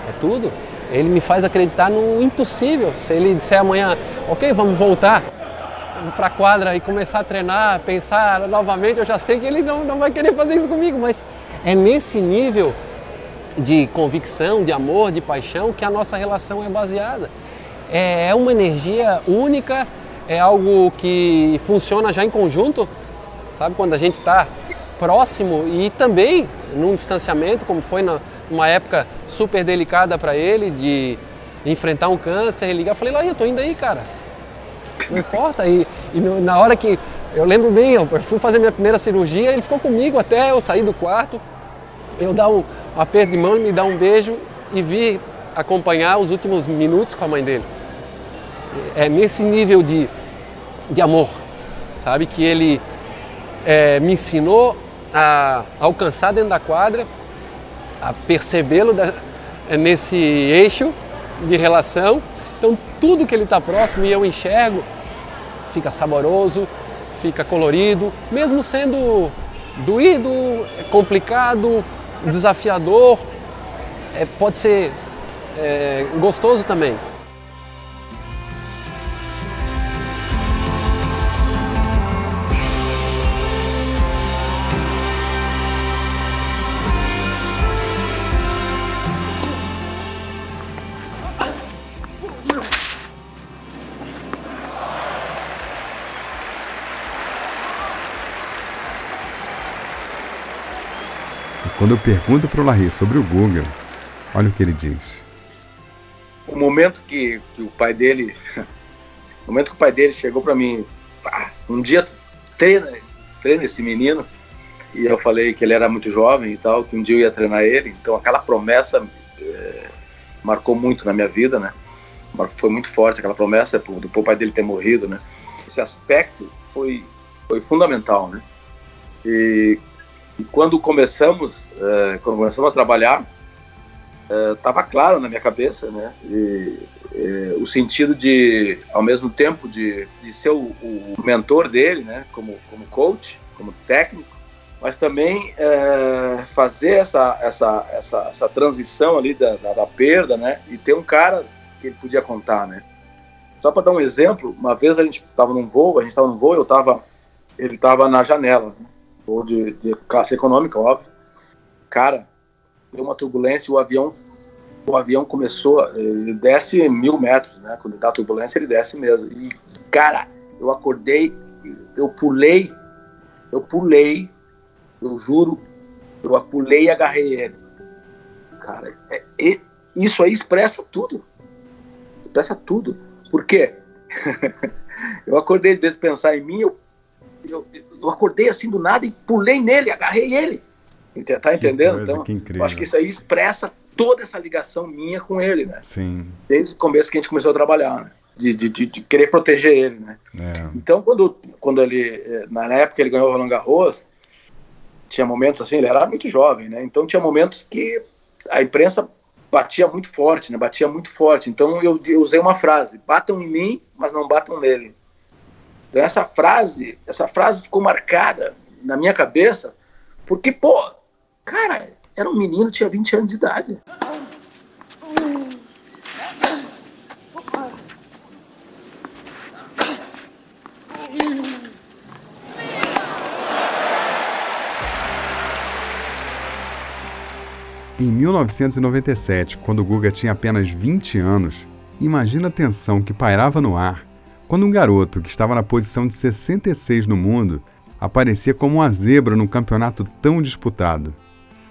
É tudo. Ele me faz acreditar no impossível. Se ele disser amanhã, ok, vamos voltar para a quadra e começar a treinar, pensar novamente, eu já sei que ele não, não vai querer fazer isso comigo, mas é nesse nível de convicção, de amor, de paixão que a nossa relação é baseada. É, é uma energia única, é algo que funciona já em conjunto, sabe? Quando a gente está próximo e também num distanciamento, como foi numa época super delicada para ele, de enfrentar um câncer, ele liga, eu falei, lá, eu tô indo aí, cara. Não importa. E, e na hora que eu lembro bem, eu fui fazer minha primeira cirurgia, ele ficou comigo até eu sair do quarto eu dar um aperto de mão, me dar um beijo e vir acompanhar os últimos minutos com a mãe dele. É nesse nível de, de amor, sabe? Que ele é, me ensinou a alcançar dentro da quadra, a percebê-lo nesse eixo de relação. Então, tudo que ele está próximo e eu enxergo fica saboroso, fica colorido, mesmo sendo doído, complicado, desafiador, é, pode ser é, gostoso também. Quando eu pergunto para o Larry sobre o Guga, olha o que ele diz. O momento que, que o pai dele, o momento que o pai dele chegou para mim, pá, um dia treina, treina esse menino, e eu falei que ele era muito jovem e tal, que um dia eu ia treinar ele, então aquela promessa é, marcou muito na minha vida, né? Foi muito forte aquela promessa do pai dele ter morrido, né? Esse aspecto foi, foi fundamental, né? E, e quando começamos, é, quando começamos a trabalhar, estava é, claro na minha cabeça, né? E, e, o sentido de, ao mesmo tempo, de, de ser o, o, mentor dele, né? Como, como coach, como técnico, mas também é, fazer essa, essa, essa, essa transição ali da, da, da, perda, né? E ter um cara que ele podia contar, né? Só para dar um exemplo, uma vez a gente estava num voo, a gente estava num voo, eu tava, ele estava na janela, né? Voo de, de classe econômica, óbvio. Cara, deu uma turbulência o avião o avião começou, ele desce mil metros, né? Quando dá turbulência, ele desce mesmo. E, cara, eu acordei, eu pulei, eu pulei, eu juro, eu pulei e agarrei ele. Cara, é, é, isso aí expressa tudo. Expressa tudo. Por quê? eu acordei, de vez pensar em mim, eu, eu, eu acordei assim do nada e pulei nele, agarrei ele. Tá entendendo? Coisa, então, eu acho que isso aí expressa toda essa ligação minha com ele, né? Sim. Desde o começo que a gente começou a trabalhar, né? De, de, de, querer proteger ele, né? É. Então, quando, quando ele, eh, na época ele ganhou o Roland Garros, tinha momentos assim, ele era muito jovem, né? Então tinha momentos que a imprensa batia muito forte, né? Batia muito forte. Então eu, eu usei uma frase: batam em mim, mas não batam nele. Então essa frase, essa frase ficou marcada na minha cabeça, porque pô, cara, era um menino, tinha 20 anos de idade. Em 1997, quando Guga tinha apenas 20 anos, imagina a tensão que pairava no ar quando um garoto que estava na posição de 66 no mundo aparecia como uma zebra num campeonato tão disputado.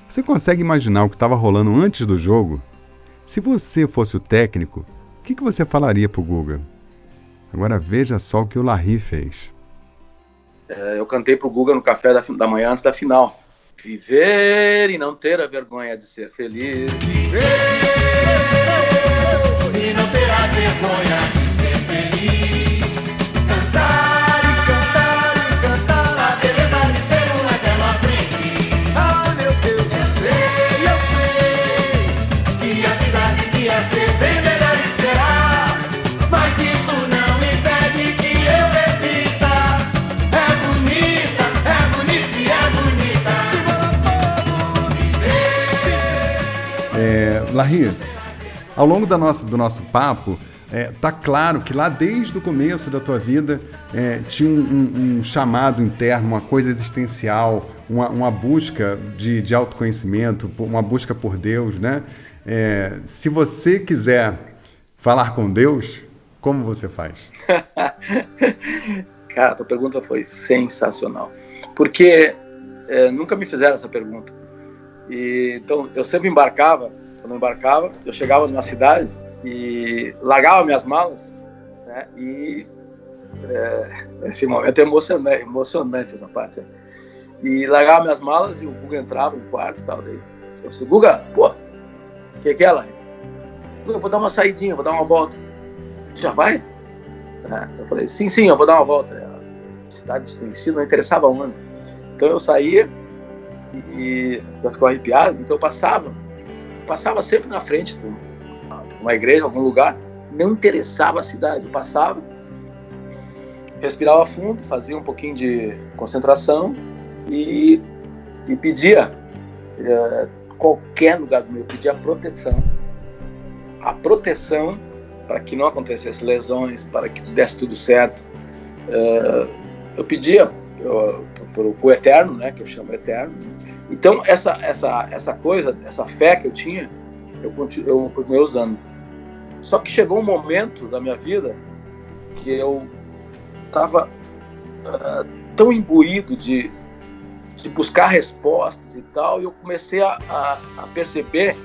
Você consegue imaginar o que estava rolando antes do jogo? Se você fosse o técnico, o que, que você falaria pro Guga? Agora veja só o que o Larry fez. É, eu cantei pro Guga no café da, da manhã antes da final. Viver e não ter a vergonha de ser feliz. Viver Larry, ao longo da nossa, do nosso papo, é, tá claro que lá desde o começo da tua vida é, tinha um, um, um, chamado interno, uma coisa existencial, uma, uma busca de, de, autoconhecimento, uma busca por Deus, né? É, se você quiser falar com Deus, como você faz? Cara, a tua pergunta foi sensacional, porque é, nunca me fizeram essa pergunta. E, então eu sempre embarcava quando eu embarcava, eu chegava numa cidade e largava minhas malas, né? E é, esse momento é emocionante, emocionante essa parte. Né? E largava minhas malas e o Guga entrava no quarto e tal. Daí eu disse, Guga, pô, o que, que é ela? Eu vou dar uma saidinha, vou dar uma volta. Já vai? É, eu falei, sim, sim, eu vou dar uma volta. A cidade desconhecida, não interessava onde. Então eu saía e já ficou arrepiado, então eu passava passava sempre na frente de uma igreja, algum lugar, não interessava a cidade, eu passava, respirava fundo, fazia um pouquinho de concentração e, e pedia é, qualquer lugar do meu, pedia proteção, a proteção para que não acontecesse lesões, para que desse tudo certo. É, eu pedia para o Eterno, né, que eu chamo Eterno, então, essa, essa, essa coisa, essa fé que eu tinha, eu, eu continuei usando. Só que chegou um momento da minha vida que eu estava uh, tão imbuído de, de buscar respostas e tal, e eu comecei a, a, a perceber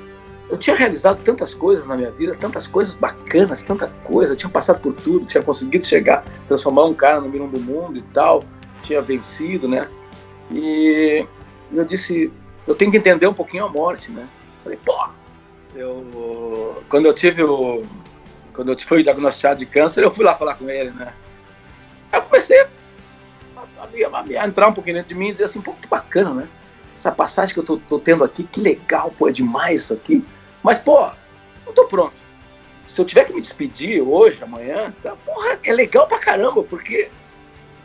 eu tinha realizado tantas coisas na minha vida, tantas coisas bacanas, tanta coisa, eu tinha passado por tudo, tinha conseguido chegar, transformar um cara no número do mundo e tal, tinha vencido, né? E eu disse, eu tenho que entender um pouquinho a morte, né? Falei, pô, eu, quando eu tive o, quando eu fui diagnosticado de câncer, eu fui lá falar com ele, né? Aí eu comecei a, a, a, entrar um pouquinho dentro de mim e dizer assim, pô, que bacana, né? Essa passagem que eu tô, tô tendo aqui, que legal, pô, é demais isso aqui. Mas, pô, não tô pronto. Se eu tiver que me despedir hoje, amanhã, tá, porra, é legal pra caramba, porque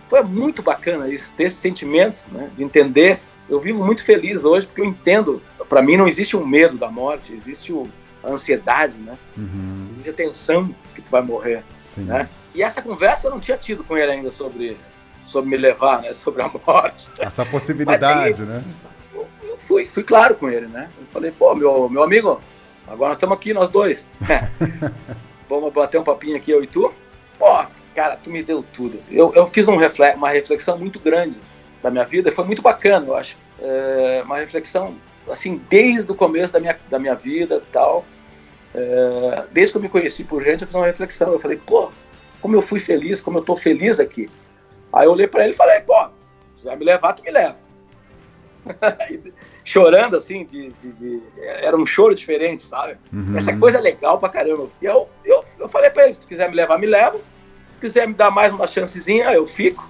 foi muito bacana isso, ter esse sentimento, né, de entender. Eu vivo muito feliz hoje porque eu entendo. Para mim não existe um medo da morte, existe o, a ansiedade, né? Uhum. Existe a tensão que tu vai morrer, Sim. né? E essa conversa eu não tinha tido com ele ainda sobre sobre me levar, né? Sobre a morte. Essa possibilidade, aí, né? Eu fui, fui claro com ele, né? Eu falei, pô, meu, meu amigo, agora nós estamos aqui, nós dois. Vamos bater um papinho aqui, eu e tu? Pô, cara, tu me deu tudo. Eu, eu fiz um reflex, uma reflexão muito grande da minha vida, foi muito bacana, eu acho. É, uma reflexão, assim, desde o começo da minha, da minha vida tal. É, desde que eu me conheci por gente, eu fiz uma reflexão. Eu falei, pô, como eu fui feliz, como eu tô feliz aqui. Aí eu olhei para ele e falei, pô, se quiser me levar, tu me leva. Chorando assim, de, de, de, era um choro diferente, sabe? Uhum. Essa coisa é legal pra caramba. E eu, eu, eu falei pra ele: se tu quiser me levar, me leva. Se quiser me dar mais uma chancezinha, eu fico.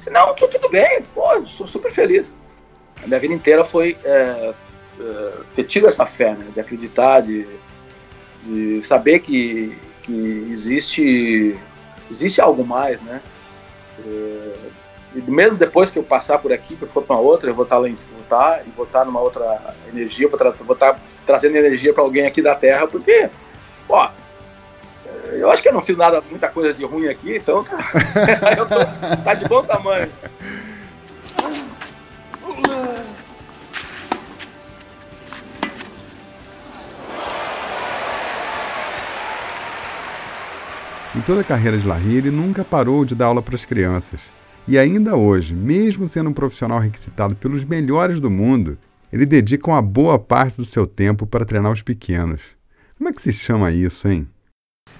Se não, tô tudo bem, pô, sou super feliz. A minha vida inteira foi é, é, ter tido essa fé, né? De acreditar, de, de saber que, que existe, existe algo mais, né? É, e mesmo depois que eu passar por aqui, que eu for para outra, eu vou estar lá em vou estar, e vou estar numa outra energia, vou, tra vou estar trazendo energia para alguém aqui da Terra, porque, ó, eu acho que eu não fiz nada, muita coisa de ruim aqui, então tá, tô, tá de bom tamanho. Em toda a carreira de Larry, ele nunca parou de dar aula para as crianças. E ainda hoje, mesmo sendo um profissional requisitado pelos melhores do mundo, ele dedica uma boa parte do seu tempo para treinar os pequenos. Como é que se chama isso, hein?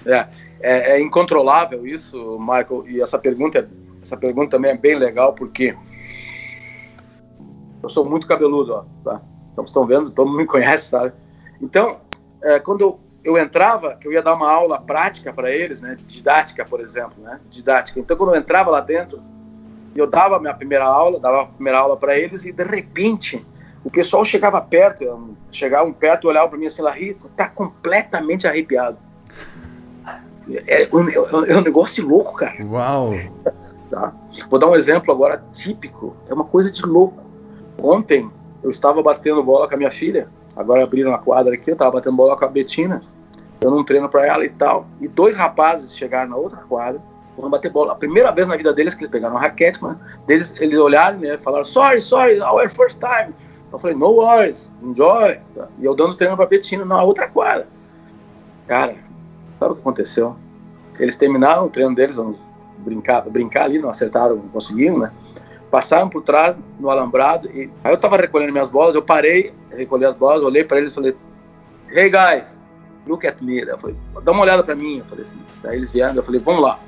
É, é, é incontrolável isso, Michael. E essa pergunta, essa pergunta também é bem legal porque eu sou muito cabeludo, ó, tá? Então, estão vendo, todo mundo me conhece, sabe? Então, é, quando eu, eu entrava, que eu ia dar uma aula prática para eles, né? Didática, por exemplo, né? Didática. Então, quando eu entrava lá dentro, eu dava a minha primeira aula, dava a primeira aula para eles e de repente o pessoal chegava perto, chegavam perto olhavam para mim assim, Larrito, tá completamente arrepiado. É, é, é, um negócio de louco, cara. Uau! Tá? Vou dar um exemplo agora típico, é uma coisa de louco. Ontem eu estava batendo bola com a minha filha, agora abriram a quadra aqui, eu estava batendo bola com a Betina, dando um treino para ela e tal, e dois rapazes chegaram na outra quadra, foram bater bola. A primeira vez na vida deles que eles pegaram uma raquete, mas deles, eles olharam né, falaram, sorry, sorry, our first time. Eu falei, no worries, enjoy. E eu dando treino pra Betina na outra quadra. Cara, sabe o que aconteceu? Eles terminaram o treino deles, vamos brincar, brincar ali, não acertaram, não conseguiram, né? Passaram por trás no alambrado. E... Aí eu tava recolhendo minhas bolas, eu parei, recolhi as bolas, olhei para eles e falei, hey guys, look at me. Eu falei, dá uma olhada para mim. Eu falei assim, daí eles vieram, eu falei, vamos lá.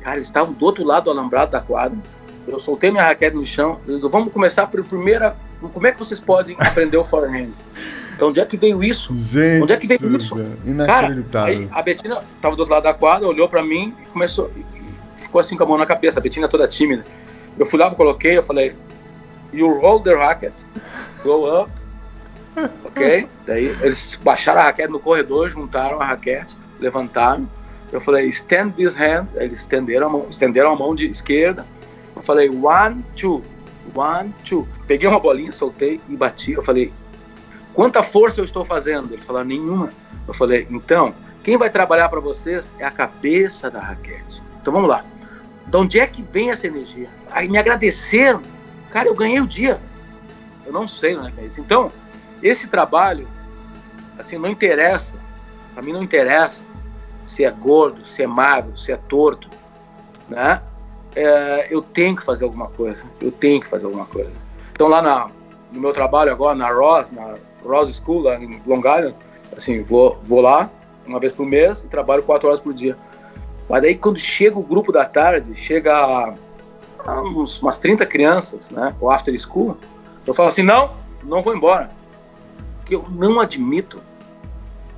Cara, eles estavam do outro lado do alambrado da quadra. Eu soltei minha raquete no chão. Eu vamos começar por primeira. Como é que vocês podem aprender o forehand? Então, onde é que veio isso? Gente, onde é que veio isso? Inacreditável. Cara, a Betina estava do outro lado da quadra, olhou para mim e começou. Ficou assim com a mão na cabeça. A Betina toda tímida. Eu fui lá, coloquei, eu falei, you roll the racket, go up, ok? Daí eles baixaram a raquete no corredor, juntaram a raquete, levantaram. Eu falei, stand this hand. Eles estenderam a mão, estenderam a mão de esquerda. Eu falei, one, two, one, two. Peguei uma bolinha, soltei e bati. Eu falei, quanta força eu estou fazendo? Eles falaram, nenhuma. Eu falei, então, quem vai trabalhar para vocês é a cabeça da raquete. Então vamos lá. De onde é que vem essa energia? Aí me agradeceram. Cara, eu ganhei o dia. Eu não sei, não é isso. Então, esse trabalho, assim, não interessa. Para mim não interessa se é gordo, se é magro, se é torto, né? é, eu tenho que fazer alguma coisa. Eu tenho que fazer alguma coisa. Então lá na, no meu trabalho agora, na Ross, na Ross School, lá em Long Island, assim, vou, vou lá uma vez por mês e trabalho quatro horas por dia. Mas daí quando chega o grupo da tarde, chega uns, umas 30 crianças, né, o after school, eu falo assim, não, não vou embora. Porque eu não admito.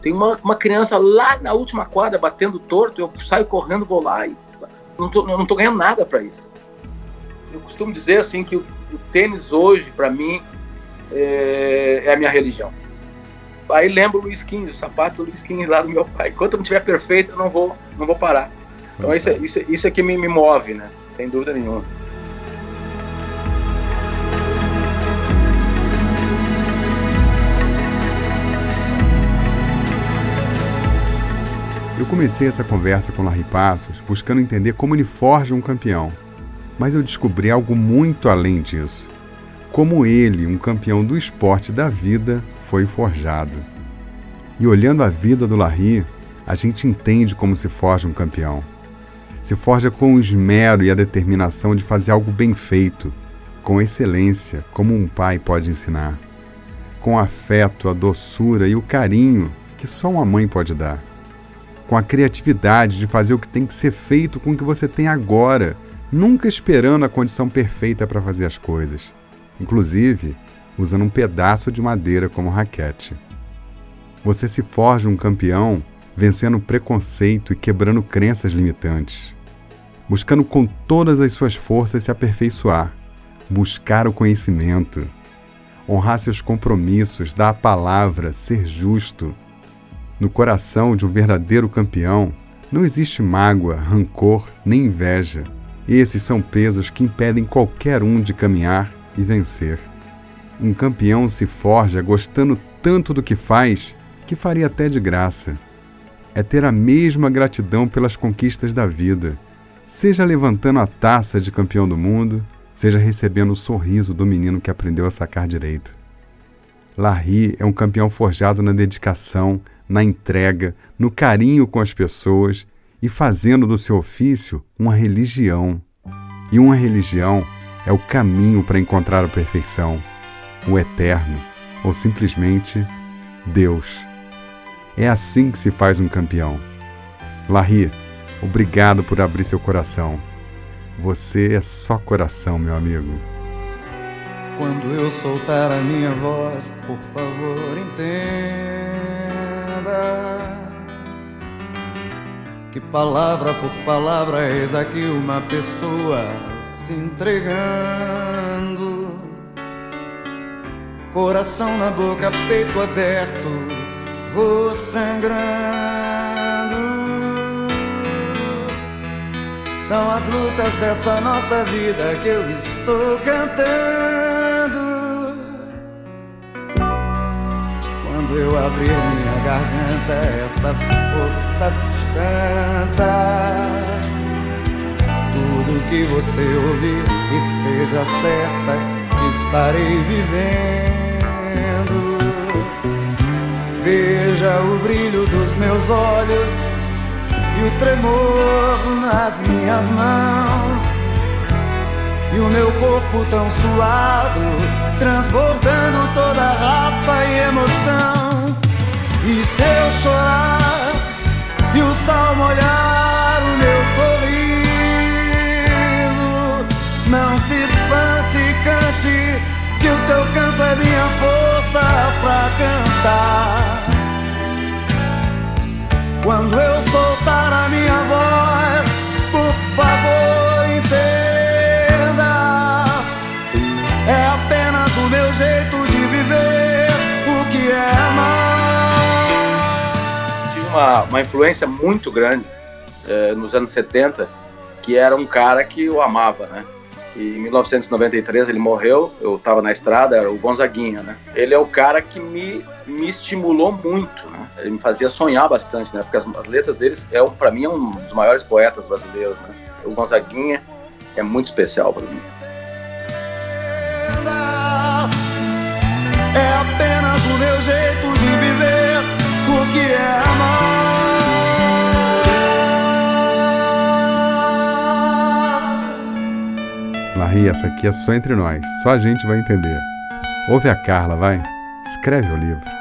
Tem uma, uma criança lá na última quadra batendo torto, eu saio correndo, vou lá e não tô, não tô ganhando nada para isso. Eu costumo dizer assim que o, o tênis hoje, para mim, é, é, a minha religião. Aí lembro o Luiz XV, o sapato do Luiz XV lá do meu pai. Enquanto eu não estiver perfeito, eu não vou, não vou parar. Então isso, é, isso, isso é que me, me move, né? Sem dúvida nenhuma. Eu comecei essa conversa com Larry Passos buscando entender como ele forja um campeão. Mas eu descobri algo muito além disso. Como ele, um campeão do esporte da vida, foi forjado. E olhando a vida do Larry, a gente entende como se forja um campeão. Se forja com o esmero e a determinação de fazer algo bem feito, com excelência, como um pai pode ensinar. Com afeto, a doçura e o carinho que só uma mãe pode dar com a criatividade de fazer o que tem que ser feito com o que você tem agora, nunca esperando a condição perfeita para fazer as coisas, inclusive usando um pedaço de madeira como raquete. Você se forja um campeão vencendo preconceito e quebrando crenças limitantes, buscando com todas as suas forças se aperfeiçoar, buscar o conhecimento, honrar seus compromissos, dar a palavra, ser justo no coração de um verdadeiro campeão não existe mágoa, rancor nem inveja. Esses são pesos que impedem qualquer um de caminhar e vencer. Um campeão se forja gostando tanto do que faz que faria até de graça. É ter a mesma gratidão pelas conquistas da vida, seja levantando a taça de campeão do mundo, seja recebendo o sorriso do menino que aprendeu a sacar direito. Larry é um campeão forjado na dedicação, na entrega, no carinho com as pessoas e fazendo do seu ofício uma religião. E uma religião é o caminho para encontrar a perfeição, o eterno ou simplesmente Deus. É assim que se faz um campeão. Larry, obrigado por abrir seu coração. Você é só coração, meu amigo. Quando eu soltar a minha voz, por favor, entenda que palavra por palavra eis aqui uma pessoa se entregando. Coração na boca, peito aberto, vou sangrando. São as lutas dessa nossa vida que eu estou cantando. Quando eu abrir minha garganta, essa força tanta. Tudo que você ouvir, esteja certa que estarei vivendo. Veja o brilho dos meus olhos e o tremor nas minhas mãos. E o meu corpo tão suado, transbordando toda raça e emoção. E se eu chorar e o sol molhar o meu sorriso, não se espante, cante, que o teu canto é minha força pra cantar. Quando eu soltar a minha voz, por favor, entenda. É apenas o meu jeito de viver o que é amar. Tive uma, uma influência muito grande eh, nos anos 70, que era um cara que eu amava, né? E em 1993 ele morreu, eu estava na estrada, era o Gonzaguinha, né? Ele é o cara que me, me estimulou muito, né? Ele me fazia sonhar bastante, né? Porque as, as letras deles, é, para mim, é um dos maiores poetas brasileiros, né? O Gonzaguinha é muito especial para mim. É apenas o meu jeito de viver o que é amar. Larry, essa aqui é só entre nós, só a gente vai entender. Ouve a Carla, vai. Escreve o livro.